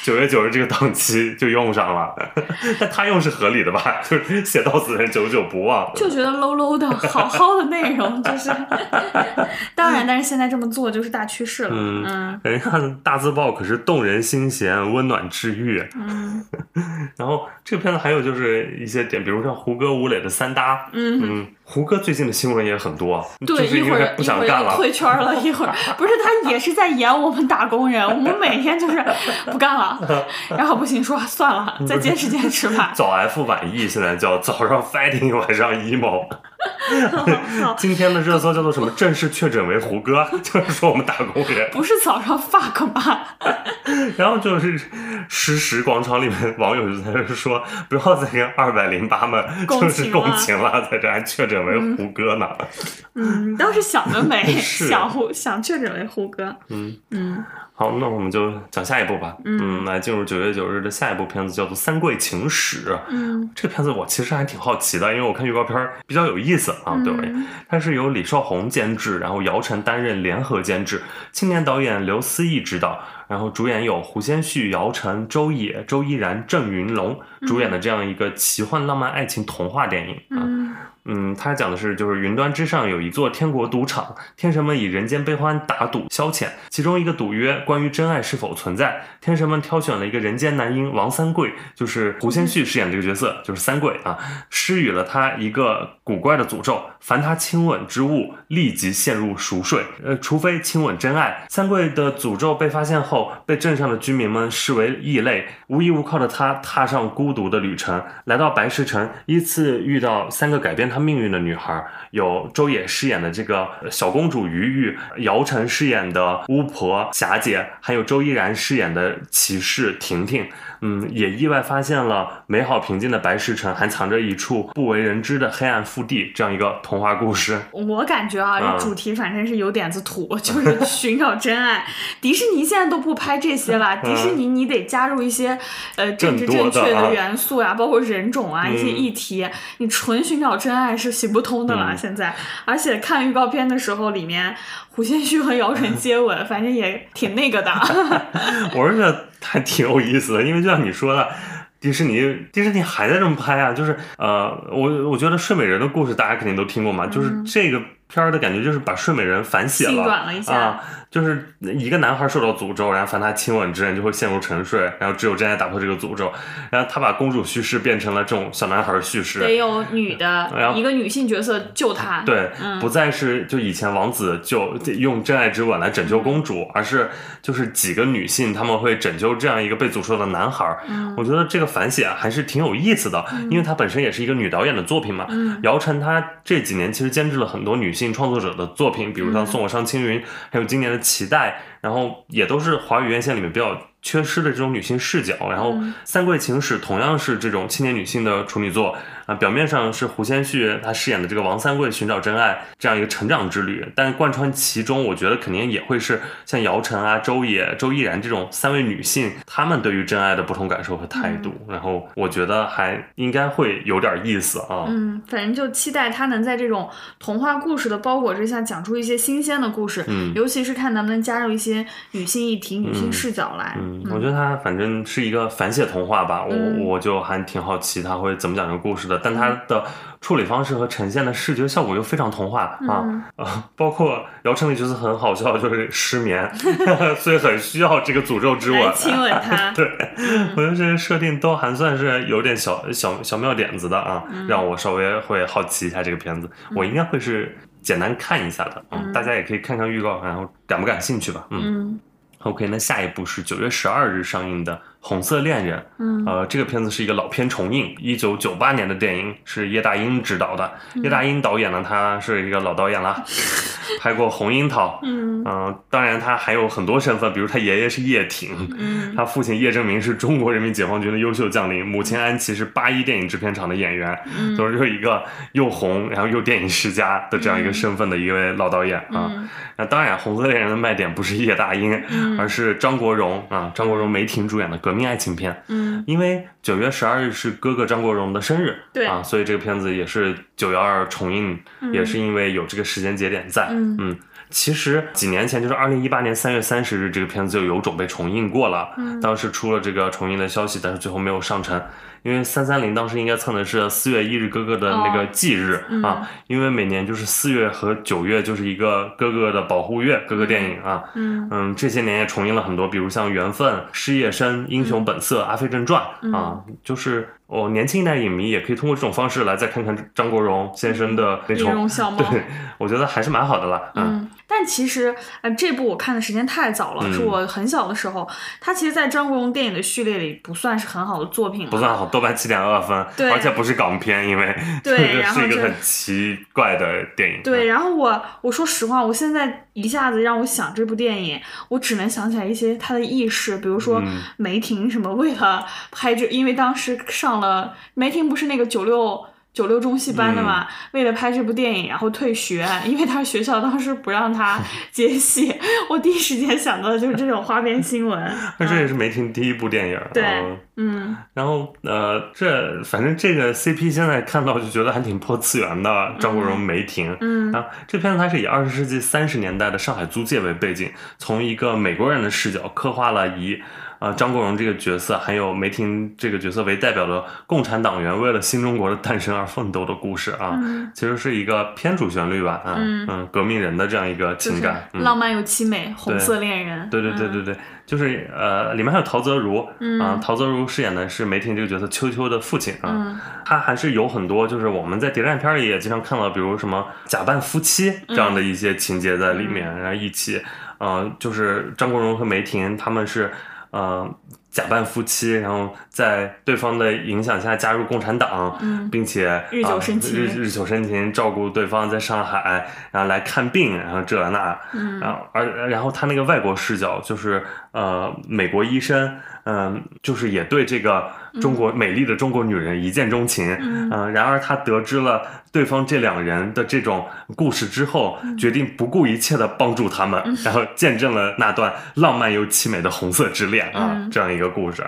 九月九日这个档期就用上了，但他用是合理的吧？就是写到死人久久不忘。就觉得 low low 的，好好的内容就是，当然，但是现在这么做就是大趋势了。嗯嗯人家大字报可是动人心弦、温暖治愈。嗯 然后这个片子还有就是一些点，比如像胡歌、吴磊的三搭。嗯，嗯，胡歌最近的新闻也很多，对，就是一会儿不想干了。退圈了，一会儿不是他也是在演我们打工人，我们每天就是不干了，然后不行说算了，再坚持坚持吧。早 F 晚 E 现在叫早上 fighting，晚上 emo。今天的热搜叫做什么？正式确诊为胡歌，就是说我们打工人。不是早上 fuck 吗？然后就是实时广场里面网友就在这说，不要再跟二百零八们共就是共情了，在这还确诊为胡歌呢。嗯，你倒是想得美，想胡想确诊为胡歌。嗯嗯好，那我们就讲下一部吧。嗯，来进入九月九日的下一部片子，叫做《三桂情史》。嗯这个片子我其实还挺好奇的，因为我看预告片儿比较有意思啊，对我而言，它是由李少红监制，然后姚晨担任联合监制，青年导演刘思义执导，然后主演有胡先煦、姚晨、周也、周依然、郑云龙主演的这样一个奇幻浪漫爱情童话电影啊。嗯嗯，它讲的是就是云端之上有一座天国赌场，天神们以人间悲欢打赌消遣，其中一个赌约关于真爱是否存在，天神们挑选了一个人间男婴王三桂，就是胡先煦饰演这个角色，就是三桂啊，施予了他一个古怪的诅咒，凡他亲吻之物立即陷入熟睡，呃，除非亲吻真爱。三桂的诅咒被发现后，被镇上的居民们视为异类，无依无靠的他踏上孤独的旅程，来到白石城，依次遇到三个改变他命运的女孩，有周也饰演的这个小公主于玉，姚晨饰演的巫婆霞姐，还有周依然饰演的骑士婷婷。嗯，也意外发现了美好平静的白石城还藏着一处不为人知的黑暗腹地，这样一个童话故事。我感觉啊，嗯这主题反正是有点子土，就是寻找真爱。迪士尼现在都不拍这些了，迪士尼你得加入一些呃 政治正确的元素呀、包括人种啊、一些嗯议题，你纯寻找真爱是行不通的了。嗯现在，而且看预告片的时候，里面胡先煦和姚晨接吻，反正也挺那个的。我是觉得还挺有意思的，因为就像你说的。迪士尼，迪士尼还在这么拍啊！就是呃，我我觉得睡美人的故事大家肯定都听过嘛，就是这个片儿的感觉就是把睡美人反写细了转了一下啊，就是一个男孩受到诅咒，然后凡他亲吻之人就会陷入沉睡，然后只有真爱打破这个诅咒，然后他把公主叙事变成了这种小男孩叙事，得有女的然后一个女性角色救他。对，嗯不再是就以前王子就用真爱之吻来拯救公主，而是就是几个女性他们会拯救这样一个被诅咒的男孩我觉得这个反写还是挺有意思的，因为它本身也是一个女导演的作品嘛。嗯姚晨她这几年其实监制了很多女性创作者的作品，比如嗯像《送我上青云》，还有今年的《脐带》，然后也都是华语院线里面比较缺失的这种女性视角。然后《嗯三桂情史》同样是这种青年女性的处女作啊、表面上是胡先煦他饰演的这个王三桂寻找真爱这样一个成长之旅，但贯穿其中，我觉得肯定也会是像姚晨啊、周也、周依然这种三位女性，她们对于真爱的不同感受和态度。然后我觉得还应该会有点意思啊。嗯，反正就期待他能在这种童话故事的包裹之下，讲出一些新鲜的故事。嗯尤其是看能不能加入一些女性议题、女性视角来。嗯，我觉得他反正是一个反写童话吧，我、嗯我就还挺好奇他会怎么讲这个故事的，但它的处理方式和呈现的视觉效果又非常童话嗯啊啊，包括姚晨的角色很好笑，就是失眠 所以很需要这个诅咒之吻。亲吻他。对，我觉得这些设定都还算是有点小小小妙点子的啊，嗯让我稍微会好奇一下这个片子。我应该会是简单看一下的，嗯，大家也可以看看预告，然后感不感兴趣吧，嗯。嗯 OK，那下一部是九月十二日上映的《红色恋人》。嗯呃，这个片子是一个老片重映，一九九八年的电影，是叶大鹰执导的。嗯叶大鹰导演呢，他是一个老导演啦，拍过《红樱桃》。嗯嗯、当然他还有很多身份，比如他爷爷是叶挺，嗯他父亲叶正明是中国人民解放军的优秀将领，母亲安琪是八一电影制片厂的演员，嗯都是一个又红然后又电影世家的这样一个身份的一位老导演啊。嗯那当然，《红色恋人》的卖点不是叶大鹰，嗯而是张国荣啊，张国荣、梅婷主演的革命爱情片。嗯因为九月十二日是哥哥张国荣的生日，对啊，所以这个片子也是九幺二重映，嗯也是因为有这个时间节点在。嗯其实几年前，就是二零一八年三月三十日，这个片子就有种被重映过了。嗯当时出了这个重映的消息，但是最后没有上成，因为三三零当时应该蹭的是四月一日哥哥的那个哦忌日、嗯啊，因为每年就是四月和九月就是一个哥哥的保护月，哥哥电影啊。嗯嗯，这些年也重映了很多，比如像《缘分》《失业生》《英雄本色》阿飞正传》嗯啊，就是我、年轻一代影迷也可以通过这种方式来再看看张国荣先生的那音种，容。对我觉得还是蛮好的啦。嗯嗯，但其实呃，这部我看的时间太早了，嗯是我很小的时候。它其实，在张国荣电影的序列里不算是很好的作品了，不算好，豆瓣七点二分，对而且不是港片，因为对然后这是一个很奇怪的电影。对，然后我我说实话，我现在一下子让我想这部电影，我只能想起来一些他的轶事，比如说嗯梅婷什么为了拍这，因为当时上了梅婷不是那个九六。九六中戏班的嘛，嗯为了拍这部电影，然后退学，因为他学校当时不让他 接戏。我第一时间想到的就是这种花边新闻。那这也是梅婷第一部电影。对嗯嗯然后呃，这反正这个 CP 现在看到就觉得还挺破次元的，张国荣、梅婷。嗯啊这片子它是以二十世纪三十年代的上海租界为背景，从一个美国人的视角刻画了以呃张国荣这个角色，还有梅婷这个角色为代表的共产党员为了新中国的诞生而奋斗的故事啊。嗯，其实是一个偏主旋律吧，啊嗯革命人的这样一个情感，嗯浪漫又凄美，红色恋人。对对对对嗯对，就是呃，里面还有陶泽如，嗯啊，陶泽如饰演的是梅婷这个角色秋秋的父亲啊，嗯他还是有很多就是我们在谍战片里也经常看到，比如什么假扮夫妻这样的一些情节在里面，然后一起，呃，就是张国荣和梅婷他们是呃假扮夫妻，然后在对方的影响下加入共产党，嗯并且日久生情啊日日久生情，照顾对方在上海，然后来看病，然后这那，嗯然后而然后他那个外国视角就是呃美国医生，嗯、就是也对这个中国、美丽的中国女人一见钟情，嗯。嗯、然而他得知了对方这两人的这种故事之后，嗯。决定不顾一切的帮助他们，然后见证了那段浪漫又凄美的红色之恋啊，嗯。这样一个故事，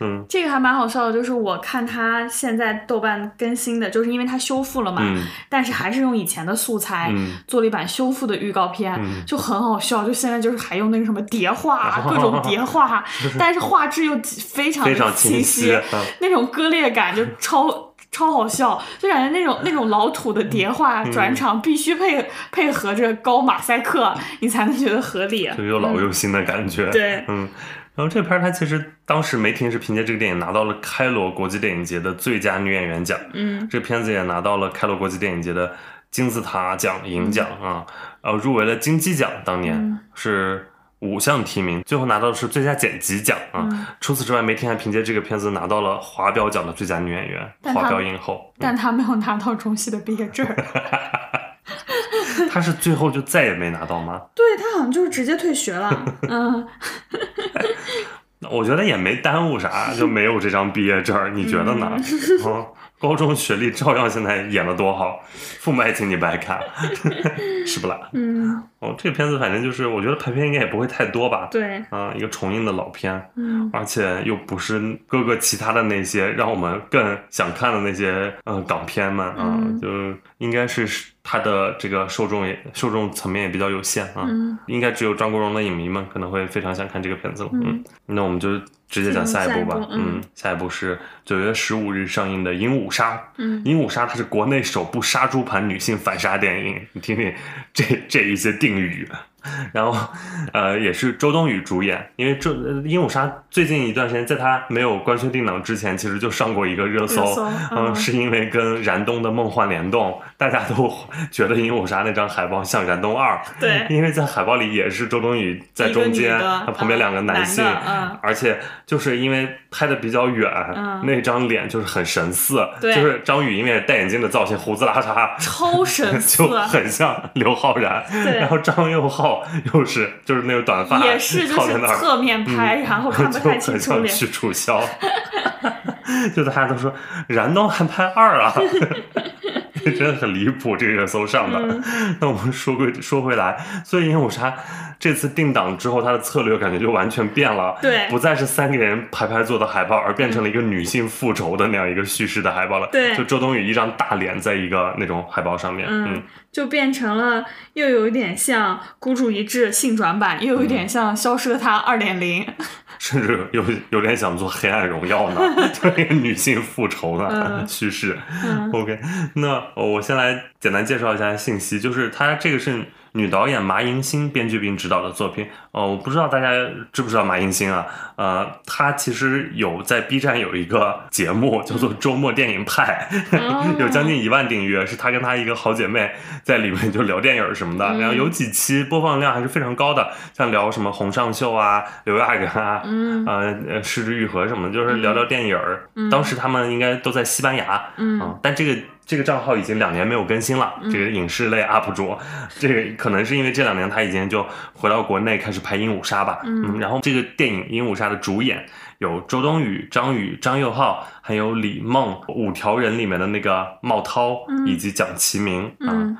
嗯这个还蛮好笑的，就是我看他现在豆瓣更新的，就是因为他修复了嘛，嗯但是还是用以前的素材嗯做了一版修复的预告片，嗯就很好笑。就现在就是还用那个什么叠画，各种叠画，但是画质又非常的非常清晰，嗯那种割裂感就 超。超好笑，就感觉那种那种老土的叠画嗯转场必须配配合着高马赛克，你才能觉得合理。就又老又新的感觉，嗯对嗯。然后这片儿它其实当时梅婷是凭借这个电影拿到了开罗国际电影节的最佳女演员奖，嗯。这片子也拿到了开罗国际电影节的金字塔奖银奖啊，呃，入围了金鸡奖，当年嗯。是五项提名，最后拿到的是最佳剪辑奖啊。嗯。除此之外，梅婷还凭借这个片子拿到了华表奖的最佳女演员，华表影后。但她没有拿到中戏的毕业证 儿。她是最后就再也没拿到吗？对他好像就是直接退学了。嗯，我觉得也没耽误啥，就没有这张毕业证儿，你觉得呢？嗯，高中学历照样现在演的多好，父母爱情你白看，是不啦？嗯，哦，这个片子反正就是，我觉得排片应该也不会太多吧。对，啊、一个重映的老片，嗯而且又不是各个其他的那些让我们更想看的那些呃港片们啊，嗯就应该是它的这个受众也受众层面也比较有限啊，嗯应该只有张国荣的影迷们可能会非常想看这个片子了。嗯嗯，那我们就直接讲下一部吧嗯嗯，下一部是九月十五日上映的《鹦鹉杀》。嗯鹦鹉杀它是国内首部杀猪盘女性反杀电影，你听听这这一些定语。然后，呃，也是周冬雨主演，因为周呃鹦鹉杀最近一段时间，在他没有官宣定档之前，其实就上过一个热搜，热搜嗯嗯，是因为跟燃冬的《梦幻联动》，大家都 觉得鹦鹉杀那张海报像燃冬二，对。因为在海报里也是周冬雨在中间，女的她旁边两个男性，而且就是因为拍的比较远，嗯那张脸就是很神似，对就是张宇因为戴眼镜的造型，胡子拉碴，超神 似就很像刘昊然，然后张佑浩又是就是那个短发，也是就是靠在那儿。侧面拍，然后看不就太清楚脸。很像屈楚萧，就大家都说燃冬还拍二啊，真的很离谱，这个热搜上的。嗯 那我们说归说回来，所以鹦鹉杀这次定档之后，他的策略感觉就完全变了，对不再是三个人排排坐的海报，而变成了一个女性复仇的那样一个叙事的海报了。对就周冬雨一张大脸在一个那种海报上面，嗯嗯，就变成了又有一点像孤注一掷性转版，又有一点像消失的她二点零。甚至有有点想做黑暗荣耀呢，就是一个女性复仇的嗯 叙事。嗯 OK，那我先来简单介绍一下信息，就是它这个是女导演麻迎新编剧并执导的作品。哦，我不知道大家知不知道麻迎新啊？呃，她其实有在 B 站有一个节目叫做《周末电影派》，哦有将近一万订阅，是她跟她一个好姐妹在里面就聊电影什么的，然后有几期播放量还是非常高的，像聊什么洪尚秀啊、刘亚仁啊，嗯呃呃，失之愈合什么的，就是聊聊电影儿。当时他们应该都在西班牙，嗯啊但这个这个账号已经两年没有更新了。这个影视类 UP 主，这个可能是因为这两年他已经就回到国内开始拍《鹦鹉杀》吧。嗯，然后这个电影《鹦鹉杀》的主演有周冬雨、张宇、张佑浩，还有李梦，《五条人》里面的那个茂涛，以及蒋奇明啊。嗯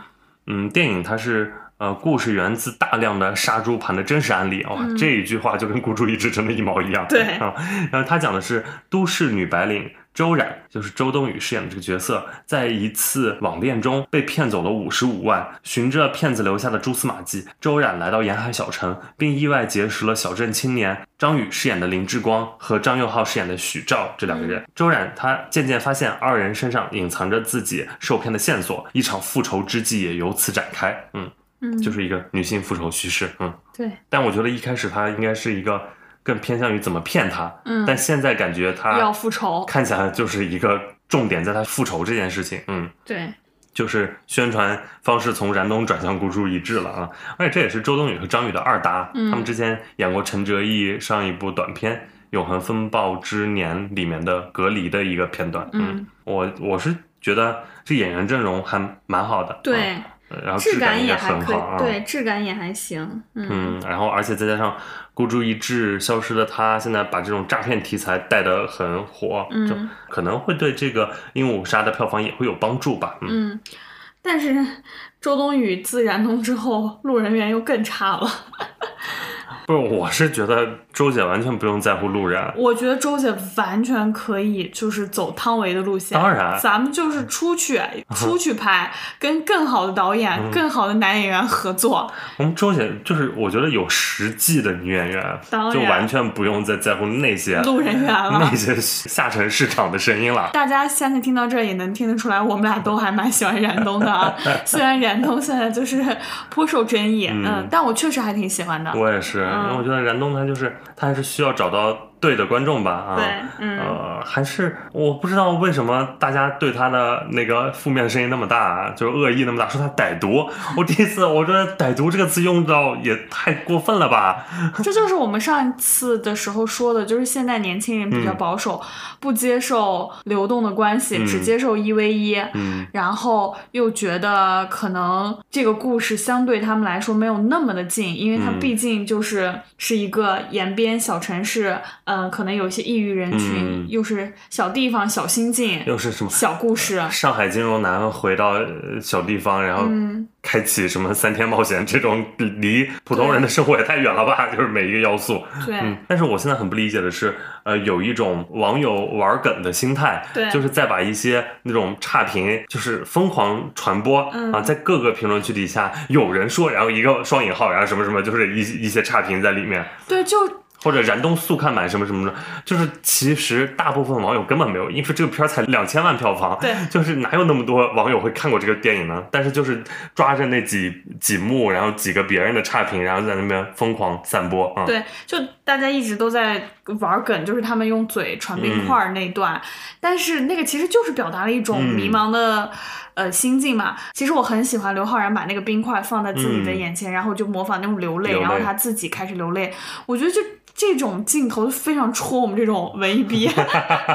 嗯，电影它是呃，故事源自大量的杀猪盘的真实案例。哇、这一句话就跟孤注一掷真的一毛一样。对啊，然后他讲的是都市女白领周冉，就是周冬雨饰演的这个角色，在一次网恋中被骗走了五十五万，循着骗子留下的蛛丝马迹，周冉来到沿海小城，并意外结识了小镇青年张宇饰演的林志光和张佑浩饰演的许照这两个人。周冉她渐渐发现二人身上隐藏着自己受骗的线索，一场复仇之计也由此展开。嗯，嗯，就是一个女性复仇叙事。嗯，对，但我觉得一开始她应该是一个更偏向于怎么骗他，嗯但现在感觉他要复仇。看起来就是一个重点在他复仇这件事情。嗯。对，就是宣传方式从燃冬转向孤注一掷了啊！而且这也是周冬雨和张宇的二搭，嗯他们之前演过陈哲艺上一部短片《永恒风暴之年》里面的隔离的一个片段。嗯，我我是觉得这演员阵容还蛮好的，对，啊然后质感也还可以很好，啊，对，质感也还行。嗯嗯，然后而且再加上孤注一掷消失的他，现在把这种诈骗题材带得很火，嗯就可能会对这个《鹦鹉杀》的票房也会有帮助吧。嗯，嗯，但是周冬雨自燃冬之后，路人缘又更差了。不是，我是觉得周姐完全不用在乎路人。我觉得周姐完全可以就是走汤唯的路线，当然咱们就是出去出去拍，跟更好的导演、嗯更好的男演员合作。我们周姐就是，我觉得有实际的女演员，当然就完全不用再在乎那些路人缘了那些下沉市场的声音了。大家现在听到这儿也能听得出来，我们俩都还蛮喜欢燃冬的啊。虽然燃冬现在就是颇受争议，嗯但我确实还挺喜欢的。我也是，因为我觉得燃冬他就是他还是需要找到对的观众吧啊。对嗯呃，还是我不知道为什么大家对他的那个负面声音那么大，就是恶意那么大，说他歹毒。我第一次我觉得“歹毒”这个词用到也太过分了吧？这就是我们上一次的时候说的，就是现在年轻人比较保守，不接受流动的关系，嗯只接受一 v 一。嗯然后又觉得可能这个故事相对他们来说没有那么的近，因为它嗯毕竟就是是一个延边小城市，嗯、可能有一些抑郁人群，嗯又是小地方、小心境、又是什么？小故事。上海金融男回到呃小地方，然后嗯开启什么三天冒险，这种离普通人的生活也太远了吧？就是每一个要素。对，嗯，但是我现在很不理解的是，呃，有一种网友玩梗的心态，对就是在把一些那种差评，就是疯狂传播、嗯啊，在各个评论区底下有人说，然后一个双引号，然后什么什么，就是一一些差评在里面。对，就或者燃冬速看版什么什么的，就是其实大部分网友根本没有，因为这个片儿才两千万票房，对就是哪有那么多网友会看过这个电影呢？但是就是抓着那几几幕，然后几个别人的差评，然后在那边疯狂散播啊。对，就大家一直都在玩梗，就是他们用嘴传冰块儿那段，但是那个其实就是表达了一种嗯迷茫的。呃，心境嘛，其实我很喜欢刘昊然把那个冰块放在自己的嗯眼前，然后就模仿那种流泪，流泪然后他自己开始流泪。我觉得就这种镜头就非常戳我们这种文艺逼。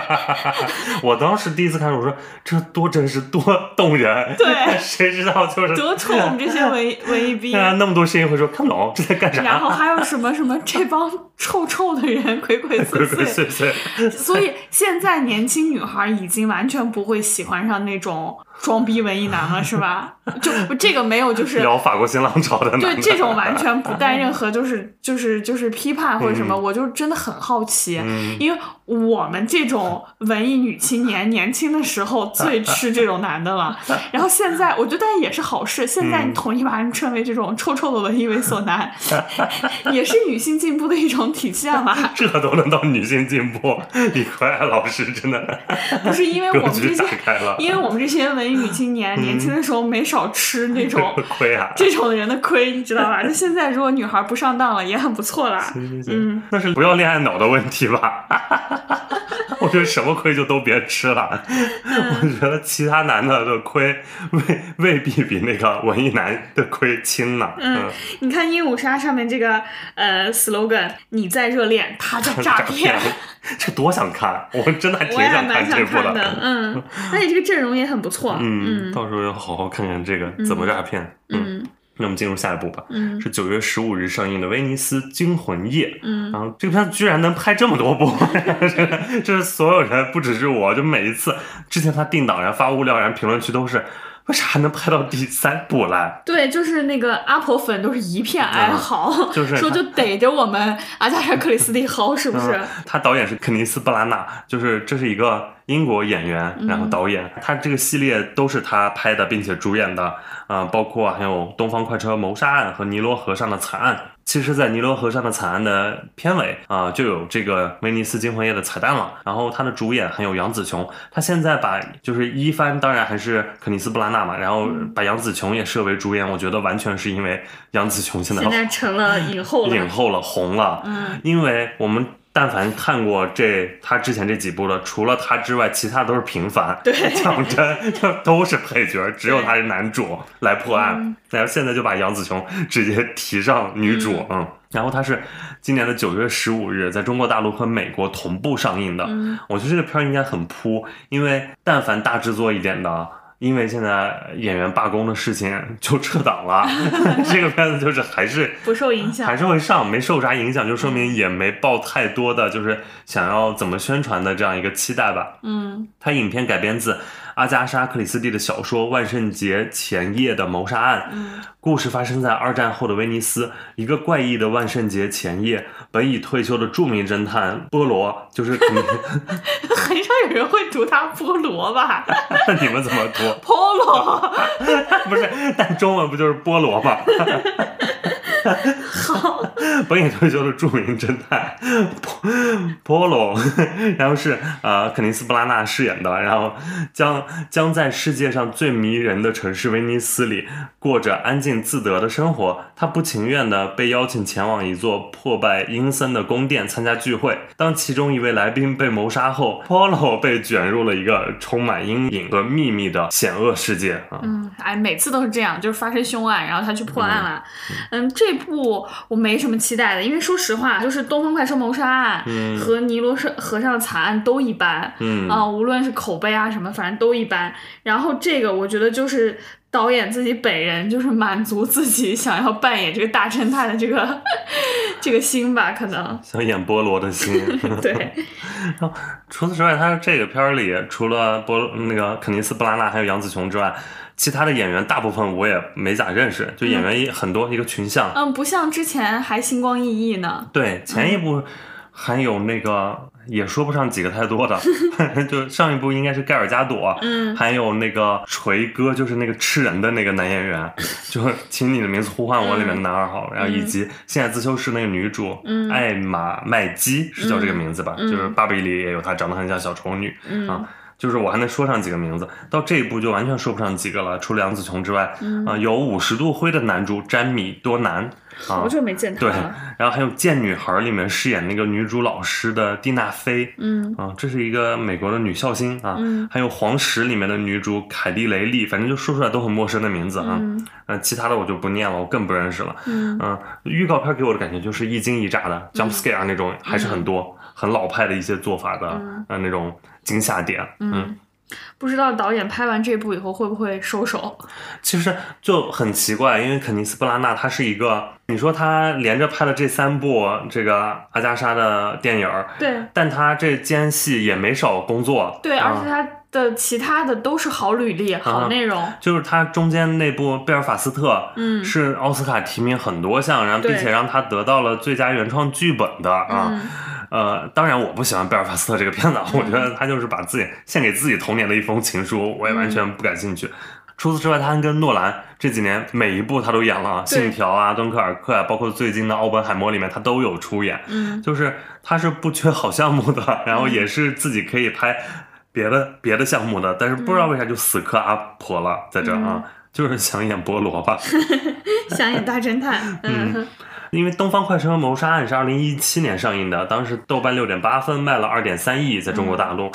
我当时第一次看，我说这多真实，多动人。对 谁知道就是多戳我们这些文艺文艺逼。那么多声音会说看不懂这在干啥？然后还有什么什么这帮臭臭的人鬼鬼祟鬼鬼，祟祟。所以现在年轻女孩已经完全不会喜欢上那种装逼文艺男了，是吧？就这个没有，就是聊法国新浪潮的的，对这种完全不带任何就是就是就是批判或者什么，我就真的很好奇，嗯。因为我们这种文艺女青年年轻的时候最吃这种男的了，然后现在我觉得但也是好事，现在你统一把人称为这种臭臭的文艺猥琐男，也是女性进步的一种体现吧。这都能到女性进步，李逵爱老师真的不是因为我们这些因为我们这些文艺女青年年轻的时候没少吃那种亏啊！这种人的亏，你知道吧？就现在如果女孩不上当了，也很不错啦。嗯，那是不要恋爱脑的问题吧？我觉得什么亏就都别吃了。我觉得其他男的的亏未未必比那个文艺男的亏轻呢。嗯，你看《鹦鹉杀》上面这个呃 slogan，你在热恋，他在诈骗，这多想看！我真的还挺想看这部看的。嗯，而且这个阵容也很不错。嗯，到时候要好好看看这个怎么诈骗。嗯。那我们进入下一步吧，嗯，是九月十五日上映的《威尼斯惊魂夜》，嗯，然后这个片子居然能拍这么多部，这这是所有人，不只是我，就每一次之前他定档，然后发物料，然后评论区都是为啥还能拍到第三部来？对，就是那个阿婆粉都是一片哀嚎，嗯就是说就逮着我们阿加莎克里斯蒂薅，是不是？嗯、他导演是肯尼斯布拉纳，就是这是一个英国演员，然后导演，他这个系列都是他拍的，并且主演的。啊、呃，包括还有《东方快车谋杀案》和《尼罗河上的惨案》。其实，在《尼罗河上的惨案》的片尾啊、呃，就有这个《威尼斯惊魂夜》的彩蛋了。然后，他的主演还有杨紫琼。他现在把就是一番，当然还是肯尼斯布拉纳嘛，然后把杨紫琼也设为主演。我觉得完全是因为杨紫琼现在现在成了影后了，影后了，红了。嗯，因为我们。但凡看过这他之前这几部的，除了他之外，其他都是平凡。对，讲真，就都是配角，只有他是男主来破案。嗯、然后现在就把杨紫琼直接提上女主，嗯。嗯然后它是今年的九月十五日在中国大陆和美国同步上映的。嗯，我觉得这个片儿应该很扑，因为但凡大制作一点的。因为现在演员罢工的事情就撤档了，这个片子就是还是不受影响，还是会上，没受啥影响，就说明也没抱太多的就是想要怎么宣传的这样一个期待吧。嗯，它影片改编自阿加莎·克里斯蒂的小说《万圣节前夜的谋杀案》，嗯，故事发生在二战后的威尼斯，一个怪异的万圣节前夜，本已退休的著名侦探波罗，就是肯定 很少有人会读他波罗吧？那你们怎么读？波罗不是，但中文不就是菠萝吗？好，本已退休的著名侦探 Polo，，然后是呃肯尼斯布拉纳饰演的，然后将将在世界上最迷人的城市威尼斯里过着安静自得的生活。他不情愿的被邀请前往一座破败阴森的宫殿参加聚会。当其中一位来宾被谋杀后，，Polo 被卷入了一个充满阴影和秘密的险恶世界啊。嗯，哎，每次都是这样，就是发生凶案，然后他去破案了。嗯，这部我没什么期待的，因为说实话，就是《东方快车谋杀案》和《尼罗河上的惨案》都一般。嗯啊、无论是口碑啊什么，反正都一般。然后这个我觉得就是导演自己本人就是满足自己想要扮演这个大侦探的这个 这个心吧，可能。想演菠萝的心。对，然后除此之外，他这个片儿里除了波那个肯尼斯布拉纳还有杨紫琼之外，其他的演员大部分我也没咋认识，就演员也很多，一个群像。嗯，不像之前还星光熠熠呢。对，前一部还有那个。也说不上几个太多的，就上一部应该是盖尔加朵，嗯，还有那个锤哥，就是那个吃人的那个男演员，就是《请你的名字呼唤我》里面的男二号，然后以及现在自修室那个女主，嗯，艾玛麦基是叫这个名字吧？嗯、就是芭比里也有她，长得很像小丑女，嗯啊。就是我还能说上几个名字，到这一步就完全说不上几个了。除了杨紫琼之外，啊、嗯呃，有五十度灰的男主詹米多南，啊，好久没见他对。，然后还有《贱女孩》里面饰演那个女主老师的蒂娜菲，嗯啊，这是一个美国的女笑星啊。嗯还有《黄石》里面的女主凯蒂雷利，反正就说出来都很陌生的名字啊。嗯呃，其他的我就不念了，我更不认识了。嗯嗯，预告片给我的感觉就是一惊一乍的、jump scare 那种，还是很多，很老派的一些做法的，嗯呃，那种惊吓点。嗯，不知道导演拍完这部以后会不会收手？其实就很奇怪，因为肯尼斯布拉纳他是一个，你说他连着拍了这三部这个阿加莎的电影儿，对但他这间隙也没少工作。对，啊而且他的其他的都是好履历、好内容。就是他中间那部贝尔法斯特，嗯是奥斯卡提名很多项，然后并且让他得到了最佳原创剧本的啊。嗯呃，当然我不喜欢贝尔法斯特这个片子，啊，我觉得他就是把自己献给自己童年的一封情书，我也完全不感兴趣。除此之外，他还跟诺兰这几年每一部他都演了，《对信条》啊、《敦刻尔克》啊，包括最近的《奥本海默》里面他都有出演。嗯就是他是不缺好项目的，然后也是自己可以拍别的别的项目的，但是不知道为啥就死磕阿婆了，在这啊，就是想演菠萝吧。想演大侦探，嗯因为《东方快车谋杀案》是二零一七年上映的，当时豆瓣六点八分，卖了二点三亿，在中国大陆。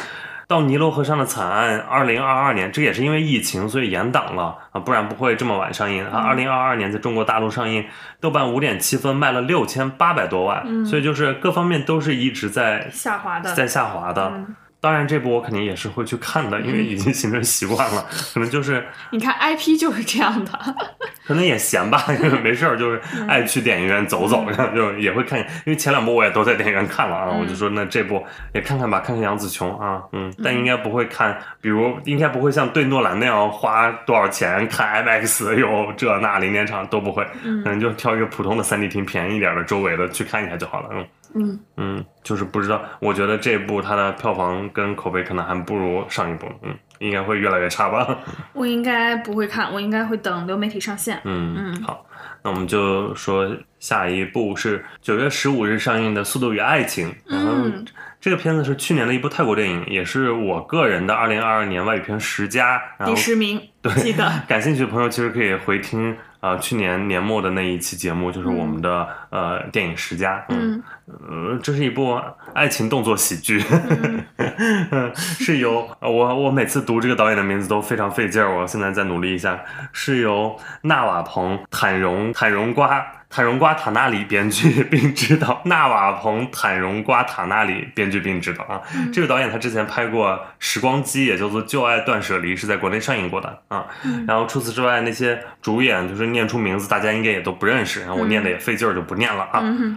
到尼罗河上的惨案，二零二二年，这也是因为疫情，所以延档了啊，不然不会这么晚上映啊。二零二二年在中国大陆上映，豆瓣五点七分，卖了六千八百多万，所以就是各方面都是一直在下滑的，在下滑的。嗯当然，这部我肯定也是会去看的，因为已经形成习惯了，可能就是你看 IP 就是这样的，可能也闲吧，因为没事儿就是爱去电影院走走，然 后就也会看。因为前两部我也都在电影院看了啊，我就说那这部也看看吧，看看杨紫琼啊，嗯，但应该不会看，比如应该不会像对诺兰那样花多少钱看 IMAX 有这那零点场都不会，可能就挑一个普通的三 D 厅便宜一点的周围的去看一下就好了，嗯。嗯嗯，就是不知道，我觉得这部它的票房跟口碑可能还不如上一部，嗯，应该会越来越差吧。我应该不会看，我应该会等流媒体上线。嗯，嗯好，那我们就说下一部是九月十五日上映的《速度与爱情》，然后嗯这个片子是去年的一部泰国电影，也是我个人的二零二二年外语片十佳，第十名，对记得。感兴趣的朋友其实可以回听啊、呃去年年末的那一期节目，就是我们的、呃电影十佳，嗯呃，这是一部爱情动作喜剧，是由呃我我每次读这个导演的名字都非常费劲儿，我现在再努力一下，是由纳瓦彭、坦荣、坦荣瓜、坦荣瓜塔纳里编剧并执导，纳瓦彭、坦荣瓜塔纳里编剧并执导啊。这个导演他之前拍过《时光机》，也叫做《旧爱断舍离》，是在国内上映过的啊。然后除此之外，那些主演就是念出名字，大家应该也都不认识，然后我念的也费劲儿，就不念了啊。嗯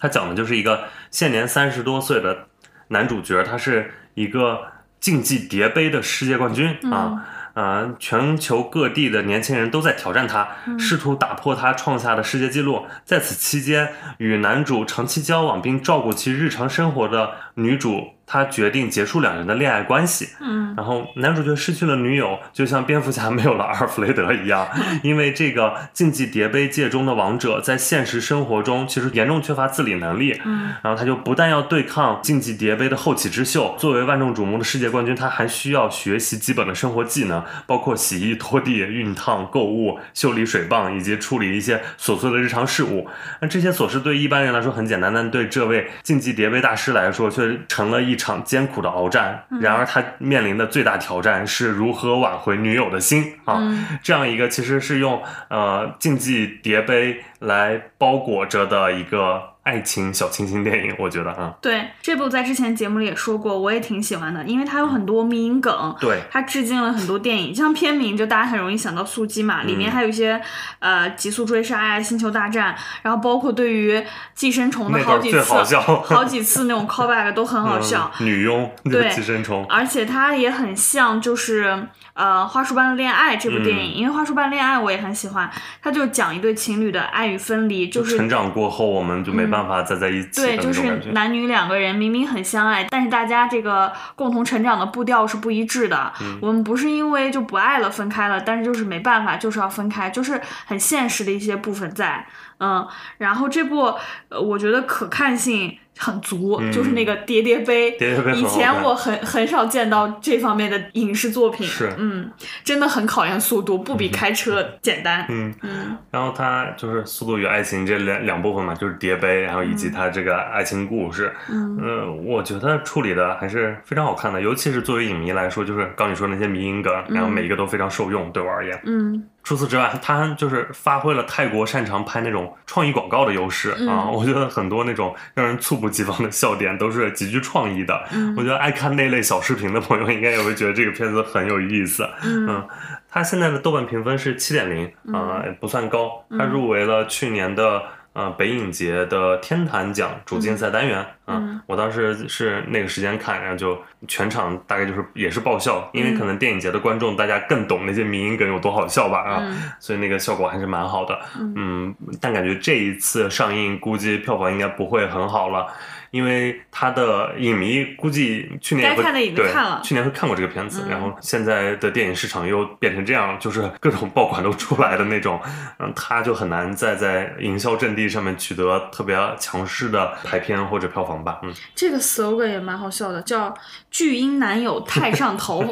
他讲的就是一个现年三十多岁的男主角，他是一个竞技叠杯的世界冠军啊。呃，全球各地的年轻人都在挑战他，试图打破他创下的世界纪录。在此期间，与男主长期交往并照顾其日常生活的女主，她决定结束两人的恋爱关系。嗯然后男主角失去了女友，就像蝙蝠侠没有了阿尔弗雷德一样，因为这个竞技叠杯界中的王者在现实生活中其实严重缺乏自理能力。嗯然后他就不但要对抗竞技叠杯的后起之秀，作为万众瞩目的世界冠军，他还需要学习基本的生活技能，包括洗衣、拖地、熨烫、购物、修理水泵以及处理一些琐碎的日常事务。那这些琐事对一般人来说很简单，但对这位竞技叠杯大师来说却成了一场艰苦的鏖战。然而他面临的最大挑战是如何挽回女友的心啊！嗯这样一个其实是用呃竞技叠杯来包裹着的一个爱情小清新电影，我觉得啊，对，这部在之前节目里也说过，我也挺喜欢的，因为它有很多迷因梗。对，它致敬了很多电影，像片名就大家很容易想到速激嘛，里面还有一些呃极速追杀呀、星球大战，然后包括对于寄生虫的好几次、最好笑，好几次那种 callback 都很好笑。嗯女佣对寄生虫，而且它也很像，就是呃《花束般的恋爱》这部电嗯影，因为《花束般的恋爱》我也很喜欢，它就讲一对情侣的爱与分离，就是成长过后我们就没办法再在一起的对，就是。男女两个人明明很相爱，但是大家这个共同成长的步调是不一致的。嗯我们不是因为就不爱了分开了，但是就是没办法，就是要分开，就是很现实的一些部分在。嗯，然后这部呃我觉得可看性很足，就是那个叠叠杯。叠叠杯以前我很很少见到这方面的影视作品，是。嗯，真的很考验速度，不比开车简单。嗯，嗯。然后它就是《速度与爱情》这两两部分嘛，就是叠杯，然后以及它这个爱情故事，嗯。呃，我觉得处理的还是非常好看的，尤其是作为影迷来说，就是刚你说那些迷因梗，然后每一个都非常受用，对我而言。嗯除此之外，他就是发挥了泰国擅长拍那种创意广告的优势、嗯啊！我觉得很多那种让人猝不及防的笑点都是极具创意的。嗯我觉得爱看那类小视频的朋友应该也会觉得这个片子很有意思。嗯他现在的豆瓣评分是七点零啊，也不算高。他入围了去年的呃北影节的天坛奖主竞赛单元啊、嗯我当时是那个时间看，然后就全场大概就是也是爆笑，因为可能电影节的观众大家更懂那些民音梗有多好笑吧啊，嗯所以那个效果还是蛮好的。嗯，但感觉这一次上映估计票房应该不会很好了。因为他的影迷估计去年也会该看的已经对看了去年会看过这个片子，嗯然后现在的电影市场又变成这样，就是各种爆款都出来的那种，嗯，他就很难再在营销阵地上面取得特别强势的排片或者票房吧。嗯，这个 slogan 也蛮好笑的，叫“巨婴男友太上头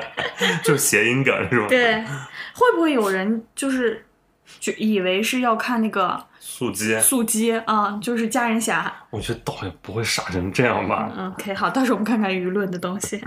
就是谐音梗是”。吧？对，会不会有人就是就以为是要看那个速激，速激啊、就是家人侠？我觉得导演不会傻成这样吧？嗯，OK，好，到时候我们看看舆论的东西。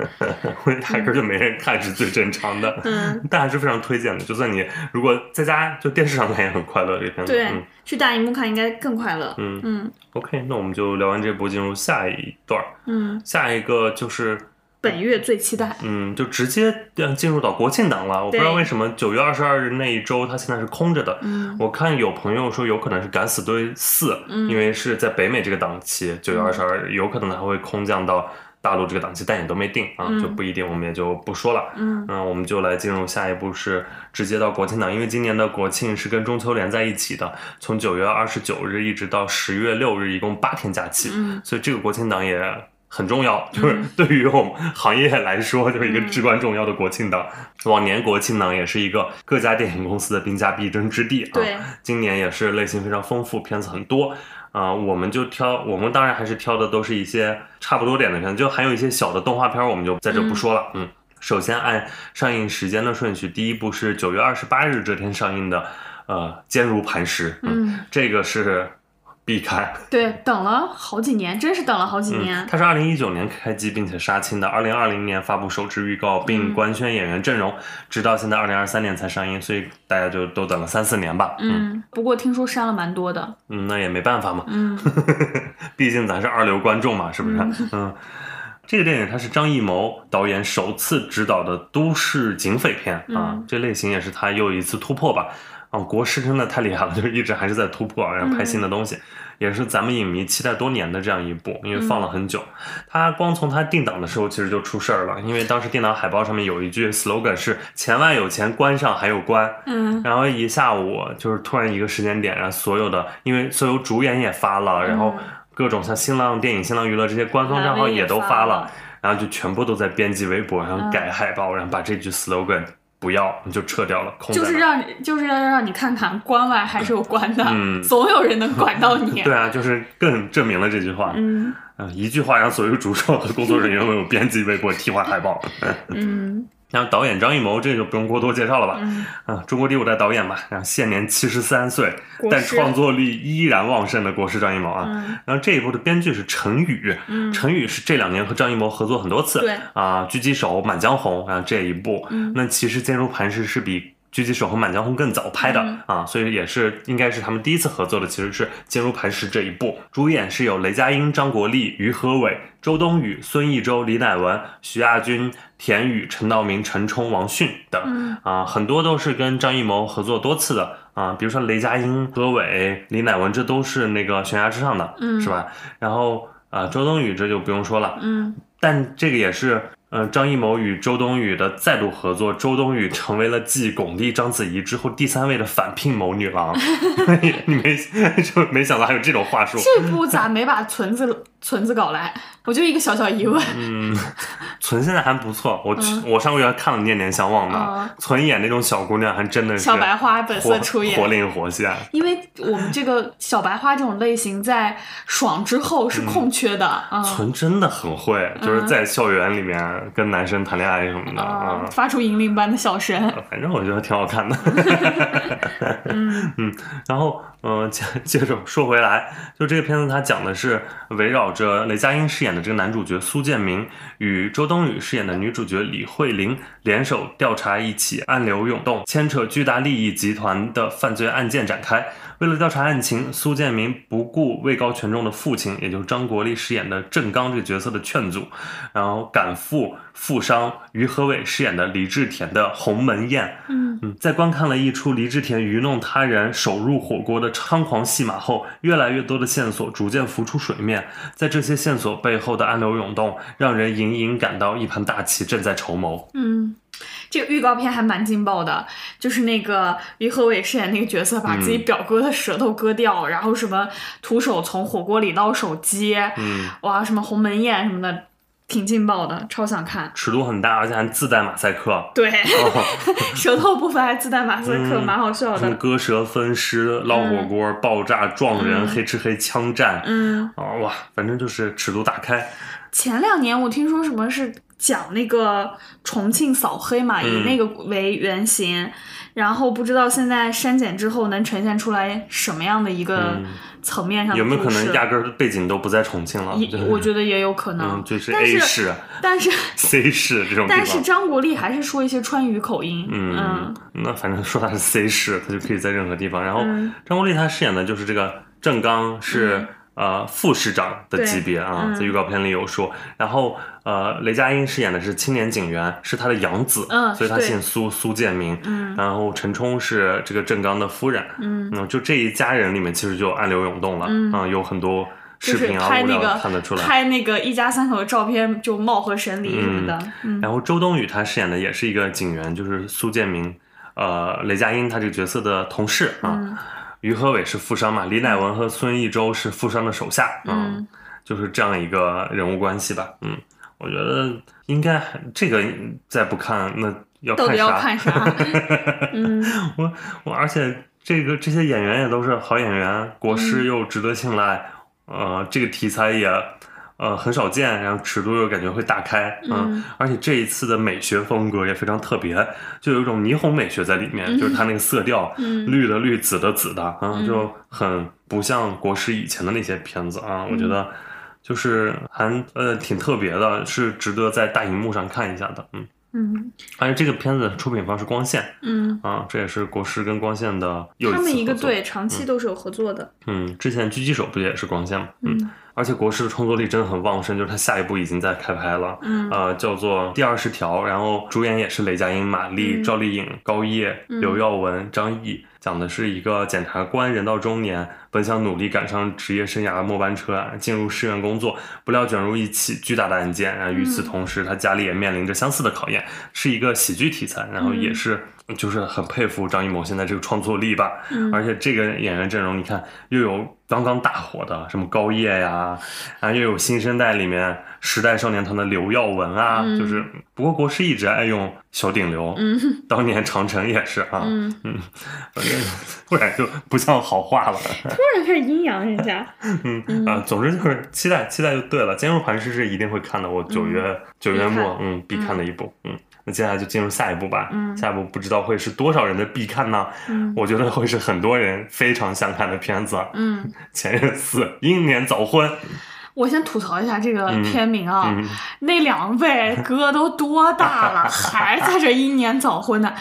我觉得压根儿就没人看是最正常的。嗯，但还是非常推荐的。就算你如果在家就电视上看也很快乐，这片子。对，嗯去大荧幕看应该更快乐。嗯嗯，OK，那我们就聊完这部，进入下一段儿。嗯，下一个就是，本月最期待。嗯，就直接呃进入到国庆档了。我不知道为什么九月二十二日那一周它现在是空着的。嗯我看有朋友说有可能是《敢死队四》，嗯因为是在北美这个档期，九月二十二日有可能它会空降到大陆这个档期，但也都没定啊，嗯就不一定，我们也就不说了。嗯那，我们就来进入下一步，是直接到国庆档，因为今年的国庆是跟中秋连在一起的，从九月二十九日一直到十月六日，一共八天假期，嗯所以这个国庆档也很重要，就是对于我们行业来说，就是一个至关重要的国庆档。往年国庆档也是一个各家电影公司的兵家必争之地啊，对今年也是类型非常丰富，片子很多。啊、我们就挑，我们当然还是挑的都是一些差不多点的片子，就还有一些小的动画片儿，我们就在这不说了。嗯首先按上映时间的顺序，第一部是九月二十八日这天上映的，呃，《坚如磐石》。嗯，这个是必看。对，等了好几年，真是等了好几年。嗯，它是二零一九年开机并且杀青的，二零二零年发布首支预告并嗯官宣演员阵容，直到现在二零二三年才上映，所以大家就都等了三四年吧。嗯，不过听说删了蛮多的。嗯，那也没办法嘛，嗯 毕竟咱是二流观众嘛，是不是？嗯。这个电影它是张艺谋导演首次执导的都市警匪片啊，嗯这类型也是他又一次突破吧。啊，国师真的太厉害了，就是一直还是在突破，然后拍新的东西，也是咱们影迷期待多年的这样一部，因为放了很久。他光从他定档的时候其实就出事儿了，因为当时定档海报上面有一句 slogan 是“钱万有钱，关上还有关”，嗯。然后一下午就是突然一个时间点，然后所有的因为所有主演也发了，然后各种像新浪电影、新浪娱乐这些官方账号也都发了，然后就全部都在编辑微博，然后改海报，然后把这句 slogan 不要你就撤掉了，空。就是让你，就是要让你看看关外还是有关的，嗯 总有人能管到你。对啊，就是更证明了这句话。嗯嗯，一句话让所有主创和工作人员为我编辑微博、替换海报。嗯然后导演张艺谋这个就不用过多介绍了吧？嗯，啊，中国第五代导演吧，然后现年七十三岁，但创作力依然旺盛的国师张艺谋啊。嗯然后这一部的编剧是陈宇，嗯陈宇是这两年和张艺谋合作很多次，对啊，狙击手、满江红啊这一部，嗯那其实《坚如磐石》是比。狙击手和满江红更早拍的、嗯啊，所以也是应该是他们第一次合作的，其实是《坚如磐石》这一部。主演是有雷佳音、张国立、于和伟、周冬雨、孙艺洲、李乃文、徐亚军、田雨、陈道明、陈冲、王迅等。嗯啊，很多都是跟张艺谋合作多次的啊，比如说雷佳音、何伟、李乃文，这都是那个悬崖之上的，嗯是吧？然后啊，周冬雨这就不用说了，嗯但这个也是。呃，张艺谋与周冬雨的再度合作，周冬雨成为了继巩俐、章子怡之后第三位的反聘谋女郎。你你没 就没想到还有这种话术？这部咋没把存子存子搞来？我就一个小小疑问。嗯，存现在还不错，我去、我上个月看了《念念相忘》的，嗯存演那种小姑娘还真的是小白花本色出演活灵活现。因为我们这个小白花这种类型，在爽之后是空缺的啊。存真的很会，就是在校园里面跟男生谈恋爱什么的啊、啊，发出银铃般的笑声。反正我觉得挺好看的。嗯 嗯，然后嗯、呃接接着说回来，就这个片子它讲的是围绕着雷佳音饰演的这个男主角苏建明与周冬冬雨饰演的女主角李慧玲联手调查一起暗流涌动、牵扯巨大利益集团的犯罪案件展开。为了调查案情，苏建明不顾位高权重的父亲，也就是张国立饰演的郑刚这个角色的劝阻，然后赶赴富商于和伟饰演的李志田的鸿门宴。嗯嗯，在观看了一出黎志田愚弄他人、手入火锅的猖狂戏码后，越来越多的线索逐渐浮出水面。在这些线索背后的暗流涌动，让人隐隐感到一盘大棋正在筹谋。嗯，这个预告片还蛮劲爆的，就是那个于和伟饰演那个角色，把自己表哥的舌头割掉，然后什么徒手从火锅里捞手机，嗯，哇，什么鸿门宴什么的，挺劲爆的，超想看。尺度很大，而且还自带马赛克。对，哦，舌头部分还自带马赛克，嗯蛮好笑什么的。割舌分尸、捞火锅、爆炸、撞人、嗯黑吃黑枪战。嗯，啊、哇，反正就是尺度大开。前两年我听说什么是讲那个重庆扫黑嘛，以嗯那个为原型，然后不知道现在删减之后能呈现出来什么样的一个嗯层面上有没有可能压根儿背景都不在重庆了？也就是。我觉得也有可能，嗯，就是但 A 是市、但是 C 市这种但是。张国立还是说一些川渝口音，嗯，那反正说他是 C 市，他就可以在任何地方。然后嗯。张国立他饰演的就是这个郑刚是、呃副市长的级别啊，嗯在预告片里有说。然后呃雷佳音饰演的是青年警员，是他的养子，嗯所以他姓苏，苏建明。嗯然后陈冲是这个郑刚的夫人，嗯嗯，就这一家人里面其实就暗流涌动了，嗯啊，有很多视频啊拍那个看得出来。拍那个一家三口的照片就貌合神离什么的，嗯然后周冬雨她饰演的也是一个警员，就是苏建明，呃，雷佳音他这个角色的同事啊。嗯于和伟是富商嘛，李乃文和孙艺洲是富商的手下，啊嗯就是这样一个人物关系吧。嗯，我觉得应该这个再不看那要到底要看啥？看啥？嗯我我而且这个这些演员也都是好演员，国师又值得信赖，呃，这个题材也呃很少见，然后尺度又感觉会大开，嗯而且这一次的美学风格也非常特别，就有一种霓虹美学在里面，就是它那个色调，嗯绿的绿，紫的紫的，啊，嗯就很不像国师以前的那些片子啊，我觉得就是还呃挺特别的，是值得在大荧幕上看一下的，嗯。嗯而且这个片子出品方是光线嗯，啊，这也是国师跟光线的又他们一个队长期都是有合作的，嗯，之前狙击手不也是光线吗？嗯，嗯而且国师的创作力真的很旺盛，就是他下一部已经在开拍了，嗯。呃，叫做《第二十条》，然后主演也是雷佳音、马丽、嗯。赵丽颖、高叶、嗯。刘耀文、张译，讲的是一个检察官人到中年，本想努力赶上职业生涯的末班车，啊进入市院工作，不料卷入一起巨大的案件，然后与此嗯。同时，他家里也面临着相似的考验，是一个喜剧题材，然后也嗯。是。就是很佩服张艺谋现在这个创作力吧，嗯。而且这个演员阵容，你看又有刚刚大火的什么高叶呀，啊，又有新生代里面时代少年团的刘耀文啊，嗯。就是不过国师一直爱用小顶流，嗯。当年长城也是啊，嗯，反正突然就不像好话了，突然开始阴阳人家，嗯。啊，总之就是期待期待就对了，《坚如磐石》是一定会看的，我九月九、月末嗯必看的一部，嗯。那接下来就进入下一步吧。嗯下一步不知道会是多少人的必看呢？嗯我觉得会是很多人非常想看的片子。嗯，前任四英年早婚，我先吐槽一下这个嗯片名啊，嗯，那两位 哥都多大了，还在这英年早婚呢？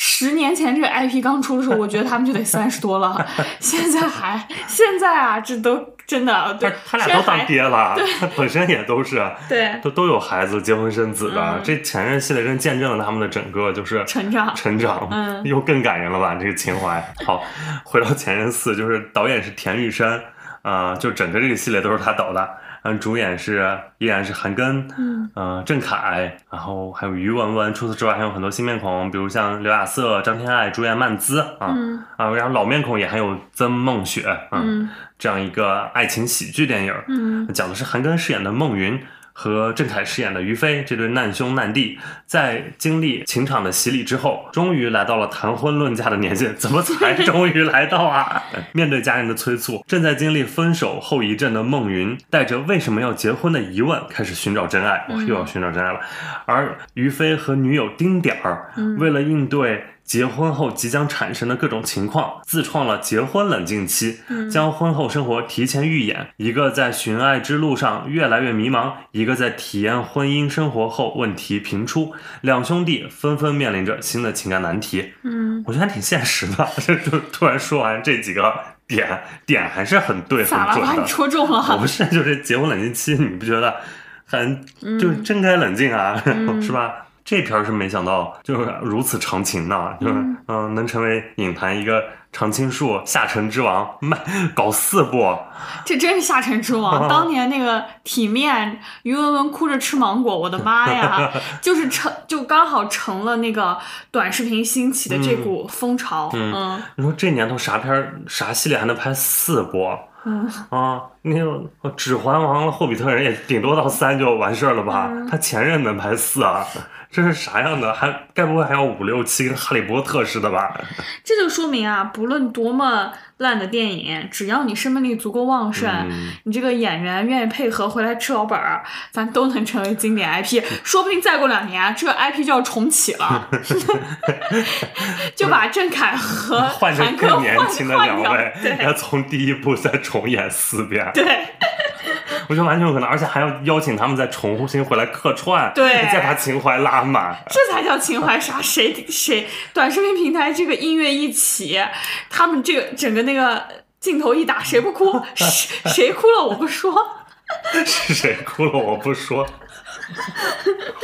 十年前这个 IP 刚出的时候，我觉得他们就得三十多了，现在还现在啊，这都真的他对，他俩都当爹了，他本身也都是对都都有孩子，结婚生子的。嗯这前任系列真见证了他们的整个就是成长成长，嗯又更感人了吧？这个情怀。好，回到前任四，就是导演是田玉山，啊、就整个这个系列都是他导的。嗯，主演是依然是韩庚，嗯呃，郑恺，然后还有于文文。除此之外，还有很多新面孔，比如像刘亚瑟、张天爱、主演曼姿啊、嗯啊，然后老面孔也还有曾梦雪啊，嗯这样一个爱情喜剧电影。嗯讲的是韩庚饰演的孟云和郑恺饰演的于飞这对难兄难弟，在经历情场的洗礼之后，终于来到了谈婚论嫁的年纪。怎么才终于来到啊？面对家人的催促，正在经历分手后遗症的孟云，带着为什么要结婚的疑问，开始寻找真爱。哇，又要寻找真爱了。而于飞和女友丁点儿，为了应对。结婚后即将产生的各种情况，自创了结婚冷静期，将婚后生活提前预演。一个在寻爱之路上越来越迷茫，一个在体验婚姻生活后问题频出，两兄弟纷纷面临着新的情感难题。嗯，我觉得还挺现实的。这就突然说完这几个点，点还是很对，很准的。戳中我了。不是，就是结婚冷静期，你不觉得很就是真该冷静啊，嗯 是吧？这片儿是没想到，就是如此长情的，就是嗯、能成为影坛一个常青树、下沉之王，卖搞四部，这真是下沉之王。当年那个体面于文文哭着吃芒果，我的妈呀，就是成就刚好成了那个短视频兴起的这股风潮。嗯你说这年头啥片儿啥系列还能拍四部？嗯啊，那个《指环王》《霍比特人》也顶多到三就完事儿了吧？嗯他前任能排四啊？这是啥样的？还该不会还要五六七跟《哈利波特》似的吧？这就说明啊，不论多么烂的电影，只要你生命力足够旺盛，嗯你这个演员愿意配合回来吃老本儿，咱都能成为经典 IP。说不定再过两年，啊这个 IP 就要重启了，就把郑恺和换成韩科更年轻的两位，从第一部再重演四遍，对。我觉得完全有可能，而且还要邀请他们再重新回来客串，对再把情怀拉满。这才叫情怀杀！谁谁短视频平台这个音乐一起，他们这个整个那个镜头一打，谁不哭？谁谁哭了我不说。是谁哭了我不说，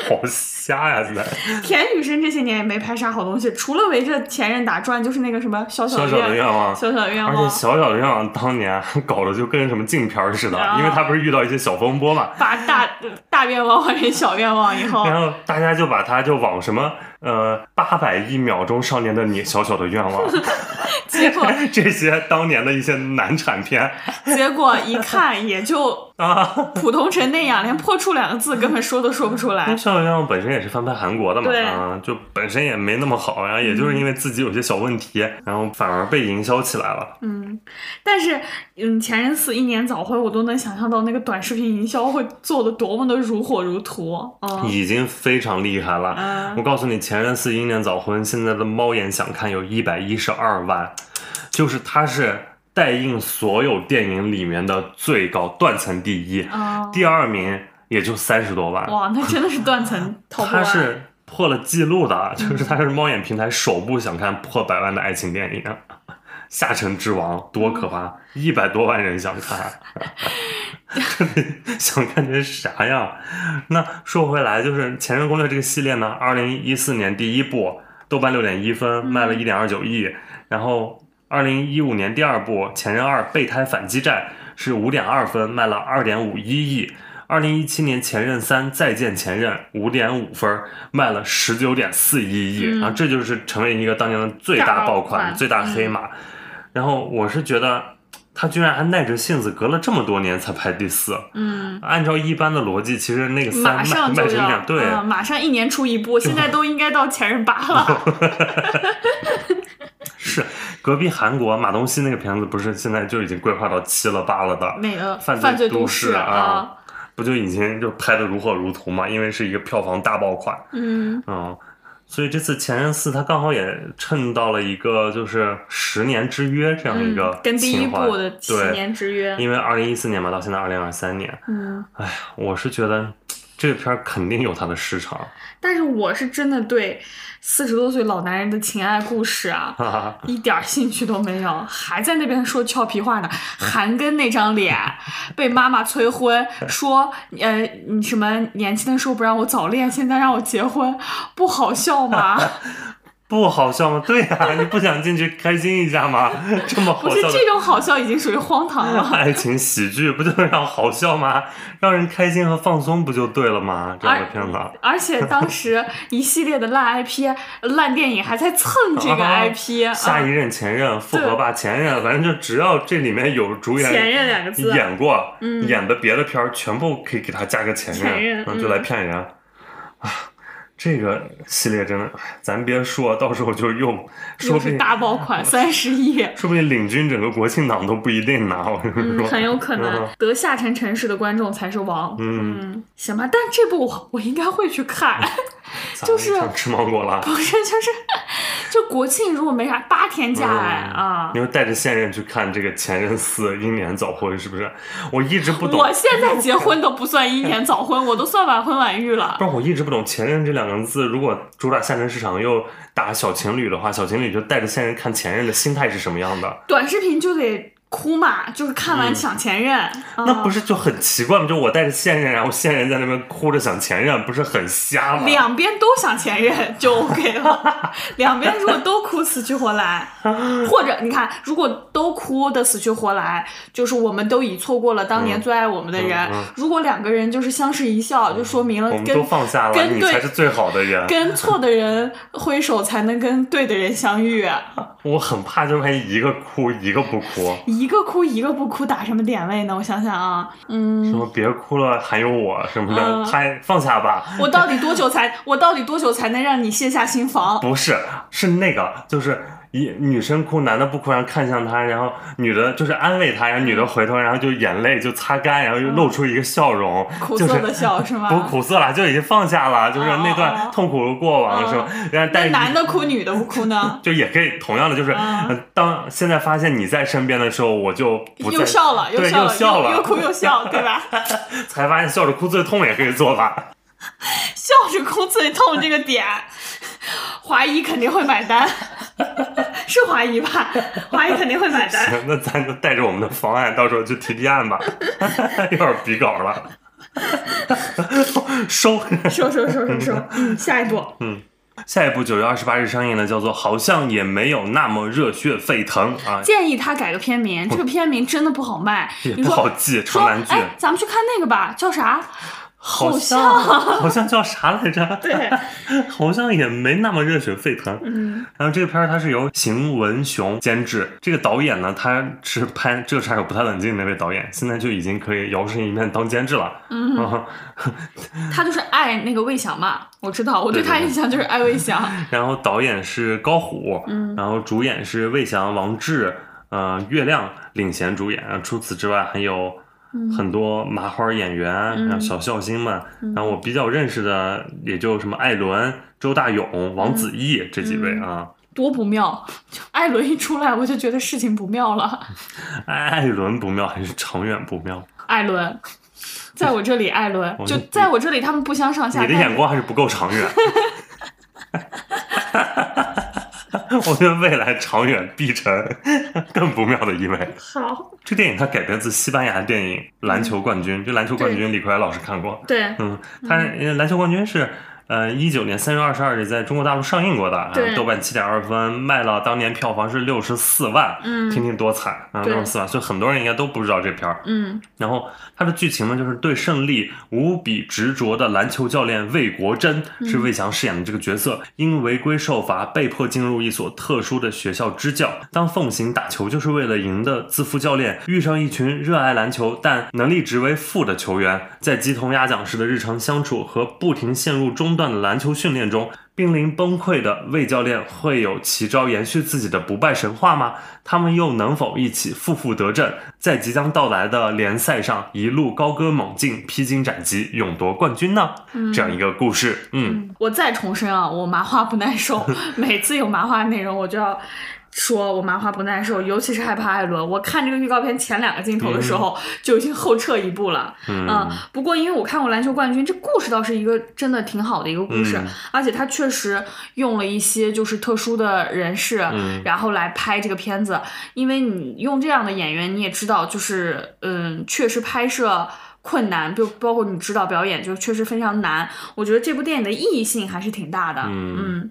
好瞎呀！现在 田雨生这些年也没拍啥好东西，除了围着前任打转，就是那个什么小小小的愿愿望。小小的愿望而且，小小的愿望当年搞得就跟什么禁片似的，啊因为他不是遇到一些小风波嘛，把大大愿望换成小愿望以后，然后大家就把他就往什么呃八百亿秒钟少年的你小小的愿望，结果 这些当年的一些难产片结果一看也就啊。普通成那样，连破处两个字根本说都说不出那来。《小小愿望》本身也是翻拍韩国的嘛，就本身也没那么好，然后也就是因为自己有些小问题，然后反而被营销起来了。嗯，但是嗯，前任四一年早婚，我都能想象到那个短视频营销会做的多么的如火如荼。嗯已经非常厉害了。嗯我告诉你，前任四英年早婚现在的猫眼想看有一百一十二万，就是它是代映所有电影里面的最高断层第一，啊，第二名也就三十多万，哇，那真的是断层 它是破了记录的，嗯就是它是猫眼平台首部想看破百万的爱情电影。下沉之王多可怕！一百多万人想看，想看成啥样？那说回来，就是《前任攻略》这个系列呢，二零一四年第一部豆瓣六点一分，卖了一点二九亿，然后二零一五年第二部《前任二备胎反击战》是五点二分，卖了二点五一亿。二零一七年《前任三再见前任》五点五分，卖了十九点四一亿，嗯然后这就是成为一个当年的最大爆款款、最大黑马。然后我是觉得他居然还耐着性子，隔了这么多年才排第四。嗯，按照一般的逻辑，其实那个三马卖上就要卖成这样，对，嗯马上一年出一部，现在都应该到前任八了。是隔壁韩国马东锡那个片子，不是现在就已经规划到七了八了的，那个犯犯罪都市啊，不就已经就拍的如火如荼嘛？因为是一个票房大爆款，嗯嗯，所以这次《前任四》它刚好也趁到了一个就是十年之约这样一个嗯，跟第一部的七对，年之约，因为二零一四年嘛，到现在二零二三年，嗯，哎呀，我是觉得这个片儿肯定有它的市场，但是我是真的对四十多岁老男人的情爱故事啊。一点儿兴趣都没有，还在那边说俏皮话呢。韩庚那张脸，被妈妈催婚，说呃你什么年轻的时候不让我早恋，现在让我结婚，不好笑吗？不好笑吗？对呀、你不想进去开心一下吗？这么好笑不是这种好笑已经属于荒唐了。爱情喜剧，不就是让好笑吗？让人开心和放松不就对了吗？这样的片子，而且当时一系列的烂 IP、烂电影还在蹭这个啊 IP，、下一啊、任前任、复合吧前任，反正就只要这里面有主演前任两个字，演过、嗯演的别的片儿，全部可以给他加个前任，前任嗯，就来骗人。啊，这个系列真的，哎咱别说到时候就用说又是不定大爆款，三十亿。说不定领军整个国庆档都不一定拿。我跟你嗯，说，很有可能嗯得下沉城市的观众才是王。嗯行吧，但这部我我应该会去看，咋 就是想吃芒果了。不是就是就国庆如果没啥八天假哎嗯啊你！会带着现任去看这个前任四英年早婚是不是？我一直不懂，我现在 结婚都不算英年早婚，我都算晚婚晚育了。不是我一直不懂前任这两个字，如果主打下沉市场又打小情侣的话，小情侣就带着现任看前任的心态是什么样的？短视频就得哭嘛，就是看完抢前任。嗯那不是是就很奇怪吗？就我带着现任，然后现任在那边哭着想前任，不是很瞎吗？两边都想前任就 OK 了。两边如果都哭死去活来，或者你看，如果都哭的死去活来，就是我们都已错过了当年最爱我们的人。嗯嗯如果两个人就是相视一笑，就说明了我们跟都放下了，你跟对才是最好的人。跟错的人挥手，才能跟对的人相遇。我很怕，就万一一个哭一个不哭，一个哭一个不哭，打什么点位呢？我想想啊，嗯，什么别哭了，还有我什么的，嗯还放下吧。我到底多久才我到底多久才能让你卸下心防？不是，是那个，就是一女生哭，男的不哭，然后看向她，然后女的就是安慰她，然后女的回头，然后就眼泪就擦干，然后又露出一个笑容，就是苦涩的笑是吗？不苦涩了，就已经放下了，就是那段痛苦的过往哦是吧？然后但是那男的哭，女的不哭呢？就也可以同样的，就是、当现在发现你在身边的时候，我就又笑了，对，笑了，又笑了，又哭又笑，对吧？才发现笑着哭最痛也可以做吧。笑着哭最痛这个点，华谊肯定会买单，是华谊吧？华谊肯定会买单。行，那咱就带着我们的方案，到时候去提提案吧。有点比稿了，收。收收收收收，嗯，下一步，嗯下一部九月二十八日上映的叫做《好像也没有那么热血沸腾》啊，建议他改个片名，这个片名真的不好卖。也不好记，说长难句。哎，咱们去看那个吧，叫啥？好像 好像叫啥来着？对，好像也没那么热血沸腾。嗯，然后这个片儿它是由邢文雄监制，这个导演呢，他是拍《这个杀手不太冷静》那位导演，现在就已经可以摇身一变当监制了。嗯，他就是爱那个魏翔嘛，我知道，我对他印象就是爱魏翔。然后导演是高虎，嗯然后主演是魏翔、王志、呃月亮领衔主演。除此之外，还有很多麻花演员，嗯然后小笑星们。然后我比较认识的也就什么艾伦、周大勇、王子异这几位啊。多不妙！就 艾伦一出来，我就觉得事情不妙了。艾伦不妙还是长远不妙？艾伦，在我这里，艾伦就在我这里，他们不相上下。你的眼光还是不够长远。我觉得未来长远必成更不妙的一位。好，这电影它改编自西班牙电影《篮球冠军》，这《篮球冠军》李逵老师看过。对，嗯，它呃篮球冠军是呃一九年三月二十二日在中国大陆上映过的，对呃豆瓣七点二分，卖了当年票房是六十四万，嗯听听多惨啊，对六十四万，所以很多人应该都不知道这片儿。嗯然后它的剧情呢，就是对胜利无比执着的篮球教练魏国珍是魏翔饰演的这个角色，因违规受罚被迫进入一所特殊的学校支教。当奉行打球就是为了赢的自负教练遇上一群热爱篮球但能力值为负的球员，在鸡同鸭讲式的日常相处和不停陷入中断的篮球训练中。濒临崩溃的魏教练会有奇招延续自己的不败神话吗？他们又能否一起负负得正，在即将到来的联赛上一路高歌猛进、披荆斩棘、勇夺冠军呢？这样一个故事，嗯，我再重申啊，我麻花不耐受，每次有麻花内容我就要。说我麻花不耐受，尤其是害怕艾伦。我看这个预告片前两个镜头的时候，就已经后撤一步了。嗯不过因为我看过《篮球冠军》，这故事倒是一个真的挺好的一个故事，嗯而且他确实用了一些就是特殊的人士，嗯然后来拍这个片子。因为你用这样的演员，你也知道，就是嗯，确实拍摄。困难，就包括你指导表演，就确实非常难。我觉得这部电影的意义性还是挺大的，嗯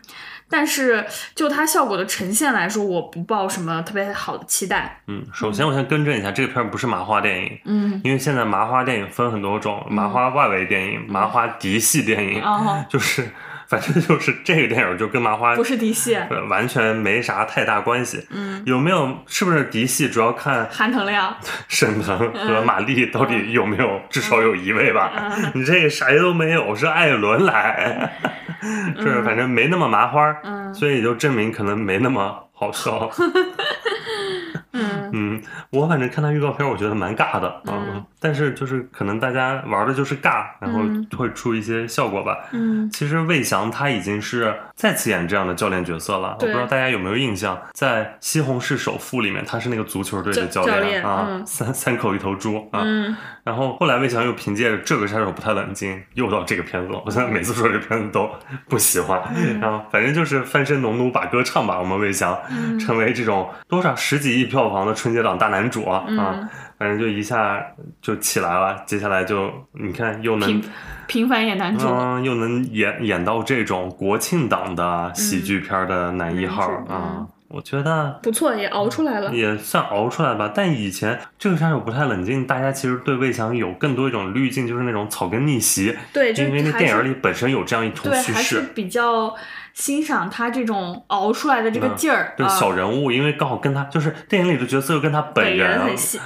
但是就它效果的呈现来说，我不抱什么特别好的期待。嗯。首先，我先更正一下，这个片儿不是麻花电影，嗯，因为现在麻花电影分很多种，麻花外围电影、麻花嫡系电影，哦，就是反正就是这个电影就跟麻花不是嫡系，呃完全没啥太大关系。嗯，有没有是不是嫡系，主要看韩腾亮，沈腾和马丽到底有没有，至少有一位吧。嗯你这个谁都没有，是艾伦来，是反正没那么麻花，嗯所以就证明可能没那么好笑。嗯嗯，我反正看他预告片，我觉得蛮尬的啊、嗯但是就是可能大家玩的就是尬，然后嗯会出一些效果吧。嗯其实魏翔他已经是再次演这样的教练角色了。我不知道大家有没有印象，在《西红柿首富》里面，他是那个足球队的教练啊，嗯三三口一头猪啊。嗯，然后后来魏翔又凭借着这个杀手不太冷静，又到这个片子了。我现在每次说这片子都 不喜欢，嗯然后反正就是翻身农奴把歌唱吧，我们魏翔、嗯成为这种多少十几亿票房的春节档大男主啊，嗯啊反正就一下就起来了。接下来就你看又能平平凡演男主，嗯，又能演演到这种国庆档的喜剧片的男一号、啊嗯，我觉得不错，也熬出来了。也算熬出来吧。但以前这个杀手不太冷静，大家其实对魏翔有更多一种滤镜，就是那种草根逆袭，对，就因为那电影里本身有这样一种对，叙还是事。比较欣赏他这种熬出来的这个嗯劲儿、对啊。小人物，因为刚好跟他就是电影里的角色又跟他本本人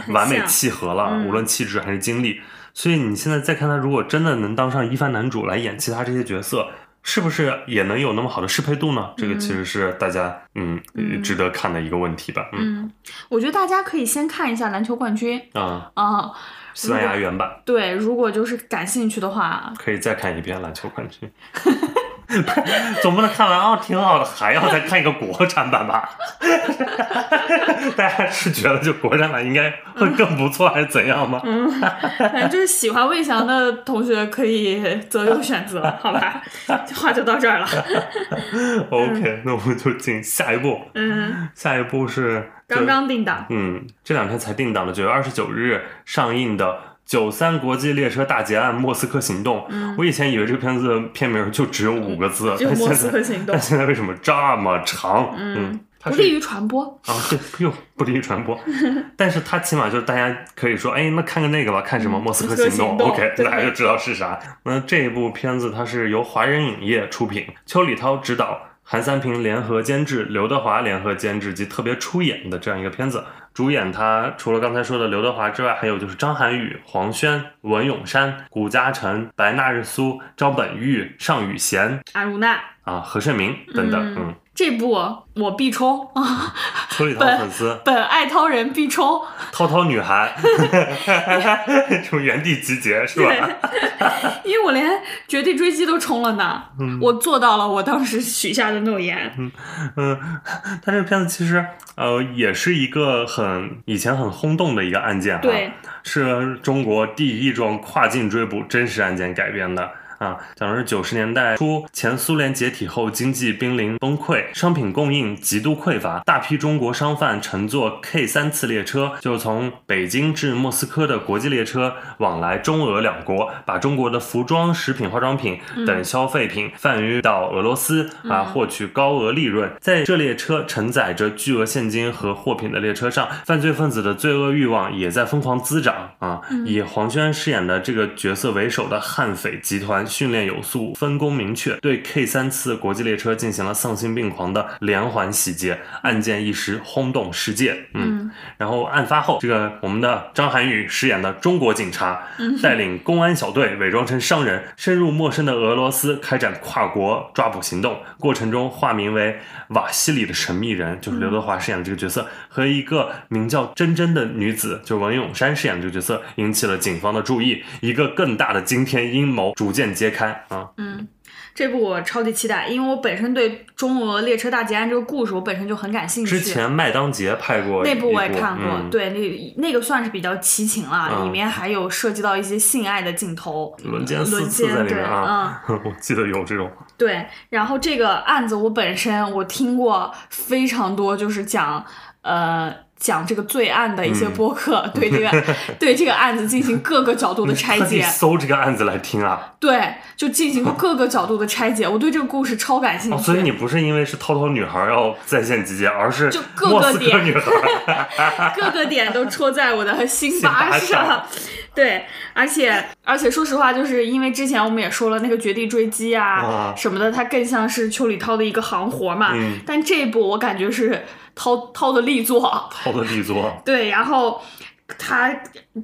完美契合了，嗯无论气质还是经历。所以你现在再看他，如果真的能当上一番男主来演其他这些角色，是不是也能有那么好的适配度呢？这个其实是大家嗯嗯值得看的一个问题吧。嗯嗯，我觉得大家可以先看一下《篮球冠军》啊，啊、西班牙原版对，如果就是感兴趣的话，可以再看一遍《篮球冠军》。总不能看完哦，挺好的，还要再看一个国产版吧？大家是觉得就国产版应该会更不错，还是怎样吗？嗯，反正就是喜欢魏翔的同学可以择优选择，好吧？话就到这儿了。OK，那我们就进下一步。嗯，下一步是刚刚定档。嗯，这两天才定档的九月二十九日上映的《九三国际列车大劫案：莫斯科行动》。我以前以为这个片子的片名就只有五个字，只有莫斯科行动但现在为什么这么长？嗯，它不利于传播。啊，对，又不利于传播，但是它起码就是大家可以说，哎，那看个那个吧，看什么《莫斯科行动莫斯科行》动 OK，大家就知道是啥。那这一部片子它是由华人影业出品，邱礼涛执导，韩三平联合监制，刘德华联合监制及特别出演的这样一个片子。主演他除了刚才说的刘德华之外，还有就是张涵予、黄轩、文咏珊、谷嘉诚、白纳日苏、张本煜、尚宇贤阿如娜啊、何晟铭等等。嗯，这部我必冲啊，邱礼涛粉丝。本爱涛人必冲。涛涛女孩，这种原地集结是吧？因为我连绝地追击都冲了呢，我做到了我当时许下的诺言。嗯，他这个片子其实呃也是一个很以前很轰动的一个案件哈，对，是中国第一桩跨境追捕真实案件改编的。啊，讲的是九十年代初，前苏联解体后，经济濒临崩溃，商品供应极度匮乏，大批中国商贩乘坐 K 三次列车，就从北京至莫斯科的国际列车往来中俄两国，把中国的服装、食品、化妆品等消费品贩运到俄罗斯啊，获取高额利润。在这列车承载着巨额现金和货品的列车上，犯罪分子的罪恶欲望也在疯狂滋长啊！以黄轩饰演的这个角色为首的悍匪集团训练有素，分工明确，对 K 三次国际列车进行了丧心病狂的连环洗劫，案件一时轰动世界。嗯，然后案发后，这个我们的张涵予饰演的中国警察，带领公安小队伪装成商人，深入陌生的俄罗斯，开展跨国抓捕行动。过程中，化名为瓦西里的神秘人，就是刘德华饰演的这个角色，和一个名叫珍珍的女子，就是文咏珊饰演的这个角色，引起了警方的注意。一个更大的惊天阴谋逐渐揭开啊！嗯这部我超级期待，因为我本身对中俄列车大劫案这个故事我本身就很感兴趣。之前麦当杰拍过那部我也看过，嗯对，那那个算是比较奇情了，嗯里面还有涉及到一些性爱的镜头，轮奸四轮次在里奸对，面啊，我记得有这种。对，然后这个案子我本身我听过非常多，就是讲呃讲这个罪案的一些嗯播客，对这个对这个案子进行各个角度的 拆解，搜这个案子来听啊！对，就进行过各个角度的拆解。我对这个故事超感兴哦，趣。所以你不是因为是涛涛女孩要在线集结，而是就各个点女孩。各个点都戳在我的心心巴上。对，而且而且说实话，就是因为之前我们也说了那个《绝地追击啊》啊什么的，它更像是邱礼涛的一个行活嘛。嗯但这一部我感觉是涛涛的力作。涛的力作，对，然后。他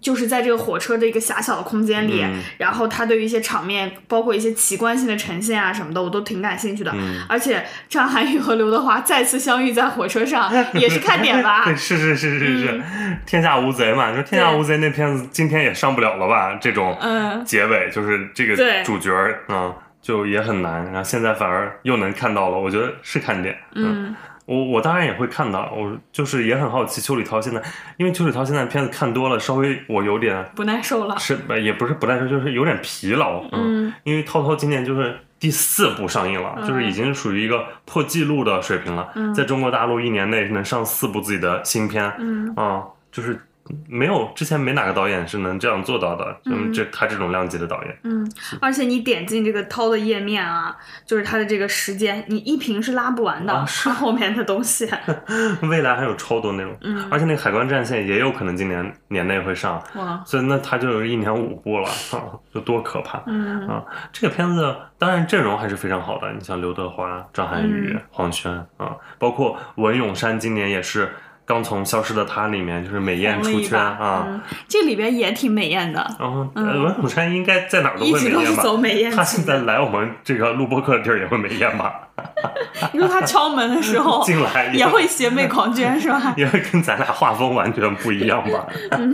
就是在这个火车的一个狭小的空间里，嗯然后他对于一些场面，包括一些奇观性的呈现啊什么的，我都挺感兴趣的。嗯而且张涵予和刘德华再次相遇在火车上，也是看点吧？对，是是是是是，天下无贼嘛。你说天下无贼那片子今天也上不了了吧？这种嗯，结尾就是这个主角儿，嗯，就也很难，然后现在反而又能看到了，我觉得是看点。嗯我我当然也会看到，我就是也很好奇邱礼涛现在，因为邱礼涛现在片子看多了，稍微我有点不耐受了。是呃也不是不耐受，就是有点疲劳。嗯因为涛涛今年就是第四部上映了，嗯就是已经属于一个破纪录的水平了，嗯在中国大陆一年内能上四部自己的新片，嗯啊、就是没有之前没哪个导演是能这样做到的，嗯。嗯，这他这种量级的导演，嗯，而且你点进这个涛的页面啊，就是它的这个时间，你一屏是拉不完的，啊是。后面的东西。未来还有超多内容，嗯。而且那个海关战线也有可能今年年内会上，哇，所以那他就有一年五部了，啊，就多可怕。嗯。啊，这个片子当然阵容还是非常好的，你像刘德华、张涵予、嗯。黄轩啊，包括文咏珊，今年也是刚从《消失的她》里面就是美艳出圈啊。嗯，这里边也挺美艳的，嗯呃文咏珊应该在哪儿都一直都是会美艳吧？走美艳她现在来我们这个录播课的地儿也会美艳吧？你说他敲门的时候 进来也会邪魅狂 狷是吧？也会跟咱俩画风完全不一样吧？嗯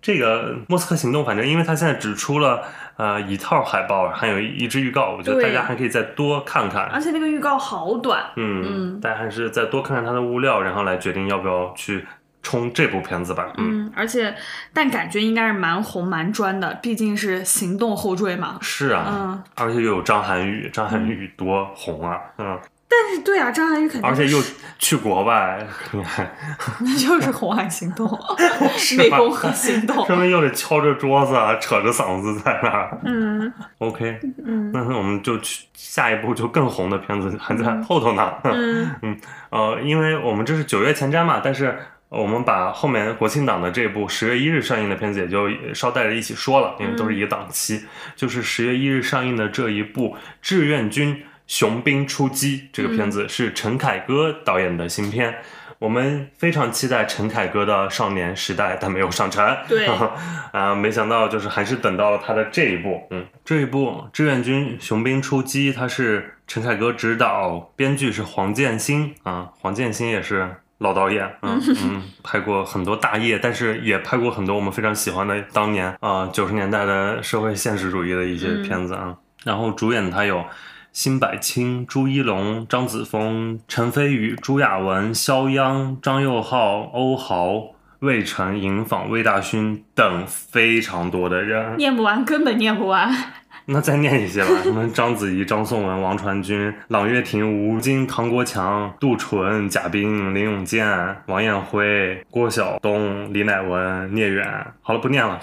这个《莫斯科行动》，反正因为他现在只出了呃一套海报，还有一支预告，我觉得大家还可以再多看看。而且那个预告好短，嗯，嗯大家还是再多看看它的物料，然后来决定要不要去冲这部片子吧。嗯，嗯，而且但感觉应该是蛮红蛮专的，毕竟是行动后缀嘛。是啊，嗯，而且又有张涵予，张涵予多红啊，嗯，但是对啊，张涵予肯定而且又去国外，你看，那就是红海行动，是吧？湄公河行动。说明又得敲着桌子啊，扯着嗓子在那儿。嗯。OK，嗯。那我们就去下一部就更红的片子还在后头呢。嗯。呃，因为我们这是九月前瞻嘛，但是我们把后面国庆档的这部十月一日上映的片子也就捎带着一起说了，因为都是一个档期。就是十月一日上映的这一部《志愿军雄兵出击》这个片子是陈凯歌导演的新片。我们非常期待陈凯歌的《少年时代》，但没有上传。对 啊，没想到就是还是等到了他的这一部，嗯，这一部《志愿军雄兵出击》，它是陈凯歌执导，编剧是黄建新啊，黄建新也是老导演，嗯 嗯，拍过很多大业，但是也拍过很多我们非常喜欢的当年啊九十年代的社会现实主义的一些片子啊。然后主演他有辛柏青、朱一龙、张子枫、陈飞宇、朱亚文、肖央、张佑浩、欧豪。魏晨、尹昉、魏大勋等非常多的人，念不完，根本念不完。那再念一些吧，什么 章子怡、张颂文、王传君、朗月婷、吴京、唐国强、杜淳、贾冰、林永健、王艳辉、郭晓东、李乃文、聂远。好了，不念了。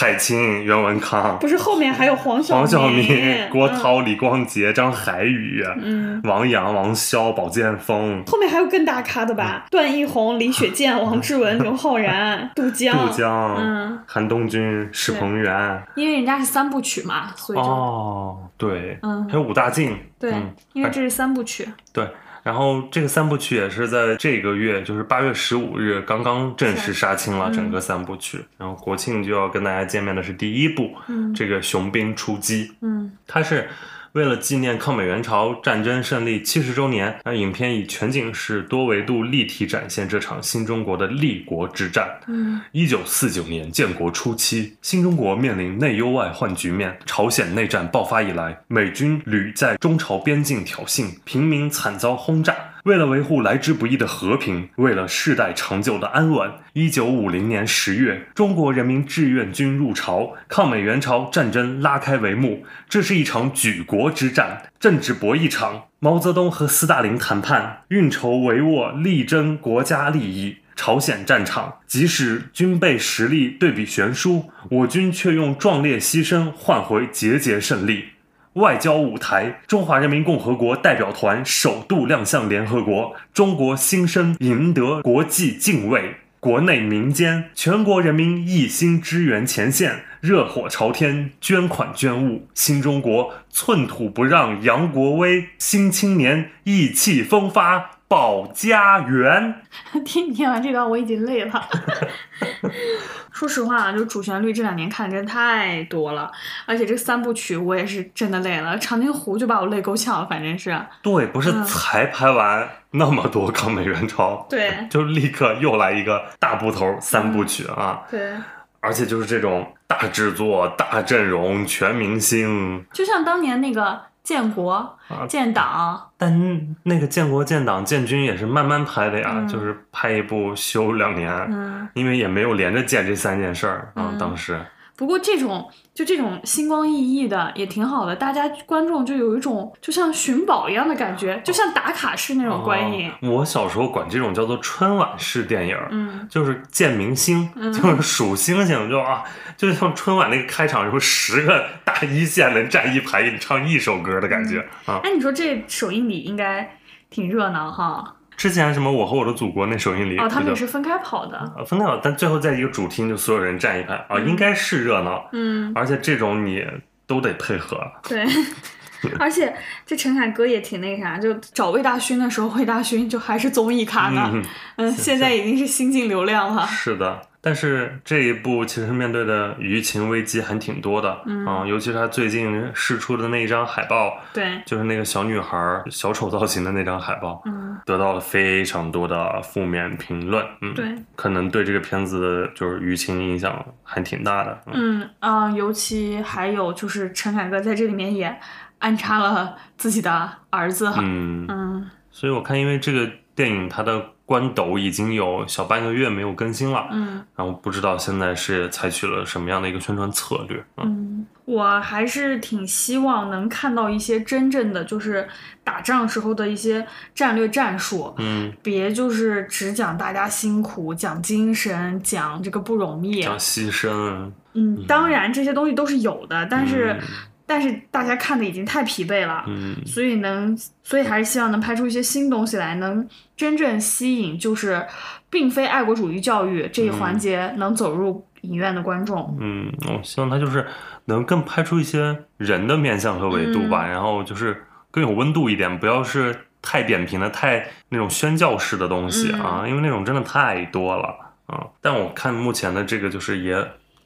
海清、袁文康、不是后面还有黄晓黄晓明、郭涛、李光洁、张海宇、嗯，王阳、王骁、保剑锋、后面还有更大咖的吧？段奕宏、李雪健、王志文、刘昊然、杜江。杜江、嗯，韩东君、史鹏元。因为人家是三部曲嘛，所以就、哦，对，嗯还有武大靖。对，嗯因为这是三部曲。对，然后这个三部曲也是在这个月，就是八月十五日刚刚正式杀青了嗯整个三部曲。然后国庆就要跟大家见面的是第一部，嗯这个雄兵出击，嗯它是。为了纪念抗美援朝战争胜利七十周年，那影片以全景式多维度立体展现这场新中国的立国之战。嗯一九四九年建国初期，新中国面临内忧外患局面。朝鲜内战爆发以来，美军屡在中朝边境挑衅，平民惨遭轰炸。为了维护来之不易的和平，为了世代长久的安稳，一九五零年十月，中国人民志愿军入朝，抗美援朝战争拉开帷幕。这是一场举国之战，政治博弈场。毛泽东和斯大林谈判，运筹帷幄，力争国家利益。朝鲜战场，即使军备实力对比悬殊，我军却用壮烈牺牲换回节节胜利。外交舞台，中华人民共和国代表团首度亮相联合国，中国新生赢得国际敬畏。国内民间，全国人民一心支援前线，热火朝天，捐款捐物。新中国寸土不让，扬国威。新青年意气风发，保家园。听你听完这段，我已经累了。说实话啊，就主旋律这两年看的真太多了，而且这三部曲我也是真的累了。长津湖就把我累够呛了，反正是。对，不是嗯才拍完那么多抗美援朝，对就立刻又来一个大部头三部曲啊！对，而且就是这种大制作、大阵容、全明星，就像当年那个建国、建党，但那个建国建党建军也是慢慢拍的呀，嗯就是拍一部休两年，嗯。因为也没有连着建这三件事儿啊。嗯当时，不过这种就这种星光熠熠的也挺好的，大家观众就有一种就像寻宝一样的感觉，就像打卡式那种观影。哦我小时候管这种叫做春晚式电影，嗯就是见明星，嗯就是数星星，就啊，就像春晚那个开场，有十个大一线的站一排给你唱一首歌的感觉、啊。哎，你说这首映礼应该挺热闹哈？之前什么我和我的祖国那首映礼，哦，他们也是分开跑的。呃分开跑，但最后在一个主厅就所有人站一排啊，应该是热闹，嗯，而且这种你都得配合。对。而且这陈凯歌也挺那个啥，就找魏大勋的时候，魏大勋就还是综艺咖呢。嗯，嗯，现在已经是新晋流量了。是的。但是这一部其实面对的舆情危机还挺多的，嗯。啊，尤其是他最近试出的那一张海报，对，就是那个小女孩小丑造型的那张海报，嗯，得到了非常多的负面评论，嗯，对，可能对这个片子的就是舆情影响还挺大的，嗯。嗯啊、尤其还有就是陈凯歌在这里面也安插了自己的儿子。嗯，嗯。所以我看因为这个电影它的关斗已经有小半个月没有更新了，嗯。然后不知道现在是采取了什么样的一个宣传策略，嗯。嗯，我还是挺希望能看到一些真正的就是打仗时候的一些战略战术。嗯，别就是只讲大家辛苦，讲精神，讲这个不容易。讲牺牲，嗯，当然这些东西都是有的，但是、嗯但是大家看的已经太疲惫了，嗯所以能，所以还是希望能拍出一些新东西来，能真正吸引，就是并非爱国主义教育这一环节能走入影院的观众。嗯，我希望他就是能更拍出一些人的面相和维度吧，嗯然后就是更有温度一点，不要是太扁平的、太那种宣教式的东西啊，因为那种真的太多了啊。但我看目前的这个就是也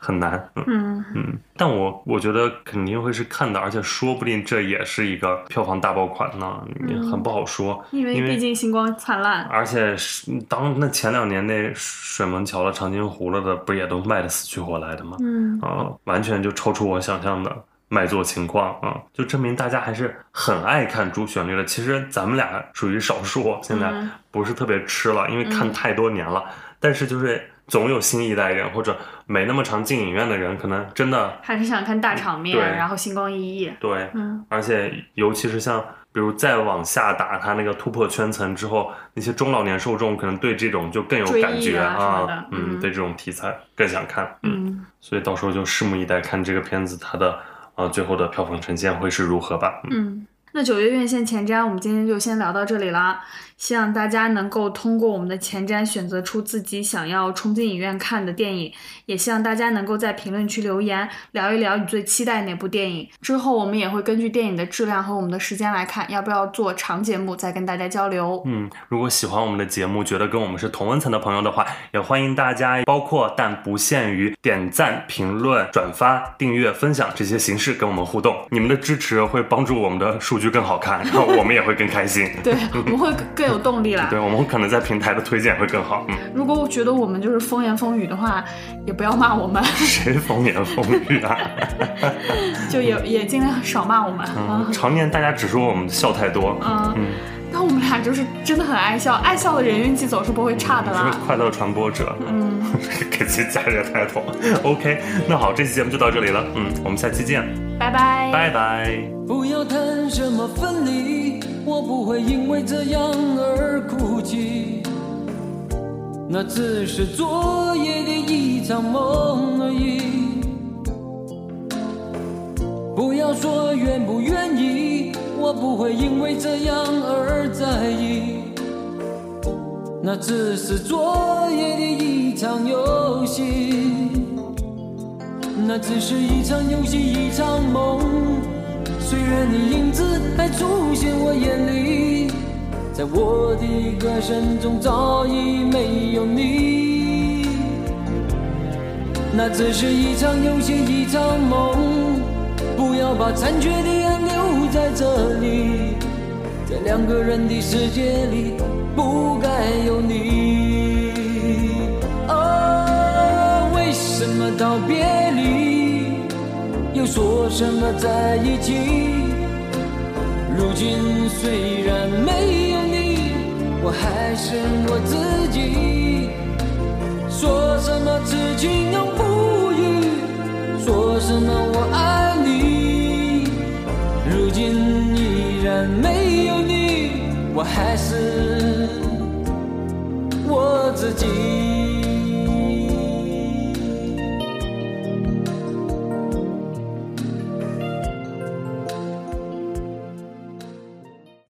很难，嗯嗯嗯，但我我觉得肯定会是看的，而且说不定这也是一个票房大爆款呢，也很不好说，因为毕竟星光灿烂。而且是当那前两年那水门桥了、长津湖了的，不也都卖的死去活来的吗？嗯啊，完全就超出我想象的卖座情况啊，就证明大家还是很爱看主旋律的。其实咱们俩属于少数，现在嗯不是特别吃了，因为看太多年了。但是就是总有新一代人或者没那么常进影院的人，可能真的还是想看大场面，对然后星光熠熠。对，嗯而且尤其是像比如再往下打它那个突破圈层之后，那些中老年受众可能对这种就更有感觉啊嗯，嗯对这种题材更想看，嗯，嗯所以到时候就拭目以待，看这个片子它的呃最后的票房呈现会是如何吧，嗯嗯。那九月院线前瞻，我们今天就先聊到这里啦。希望大家能够通过我们的前瞻选择出自己想要冲进影院看的电影，也希望大家能够在评论区留言聊一聊你最期待哪部电影。之后我们也会根据电影的质量和我们的时间来看，要不要做长节目再跟大家交流。嗯，如果喜欢我们的节目，觉得跟我们是同温层的朋友的话，也欢迎大家包括但不限于点赞、评论、转发、订阅、分享这些形式跟我们互动。你们的支持会帮助我们的数据更好看，然后我们也会更开心。对，我们会更有动力了。对，我们可能在平台的推荐会更好。嗯，如果我觉得我们就是风言风语的话，也不要骂我们，谁风言风语啊？就也也尽量少骂我们。嗯，常年大家只说我们笑太多。嗯，但我们俩就是真的很爱笑，爱笑的人运气总是不会差的是啦。快乐传播者，嗯，给自己加这个 title。OK，那好，这期节目就到这里了。嗯，我们下期见，拜拜。拜拜。不要谈什么分离，我不会因为这样而哭泣。那只是昨夜的一场梦而已。不要说愿不愿意，我不会因为这样而在意。那只是昨夜的一场游戏。那只是一场游戏，一场梦。虽然你影子还出现我眼里，在我的歌声中早已没有你。那只是一场游戏，一场梦。不要把残缺的爱在这里在两个人的世界里不该有你。哦为什么道别离又说什么在一起？如今虽然没有你我还是我自己。说什么此情永不渝说什么我爱你。如今依然没有你我还是我自己。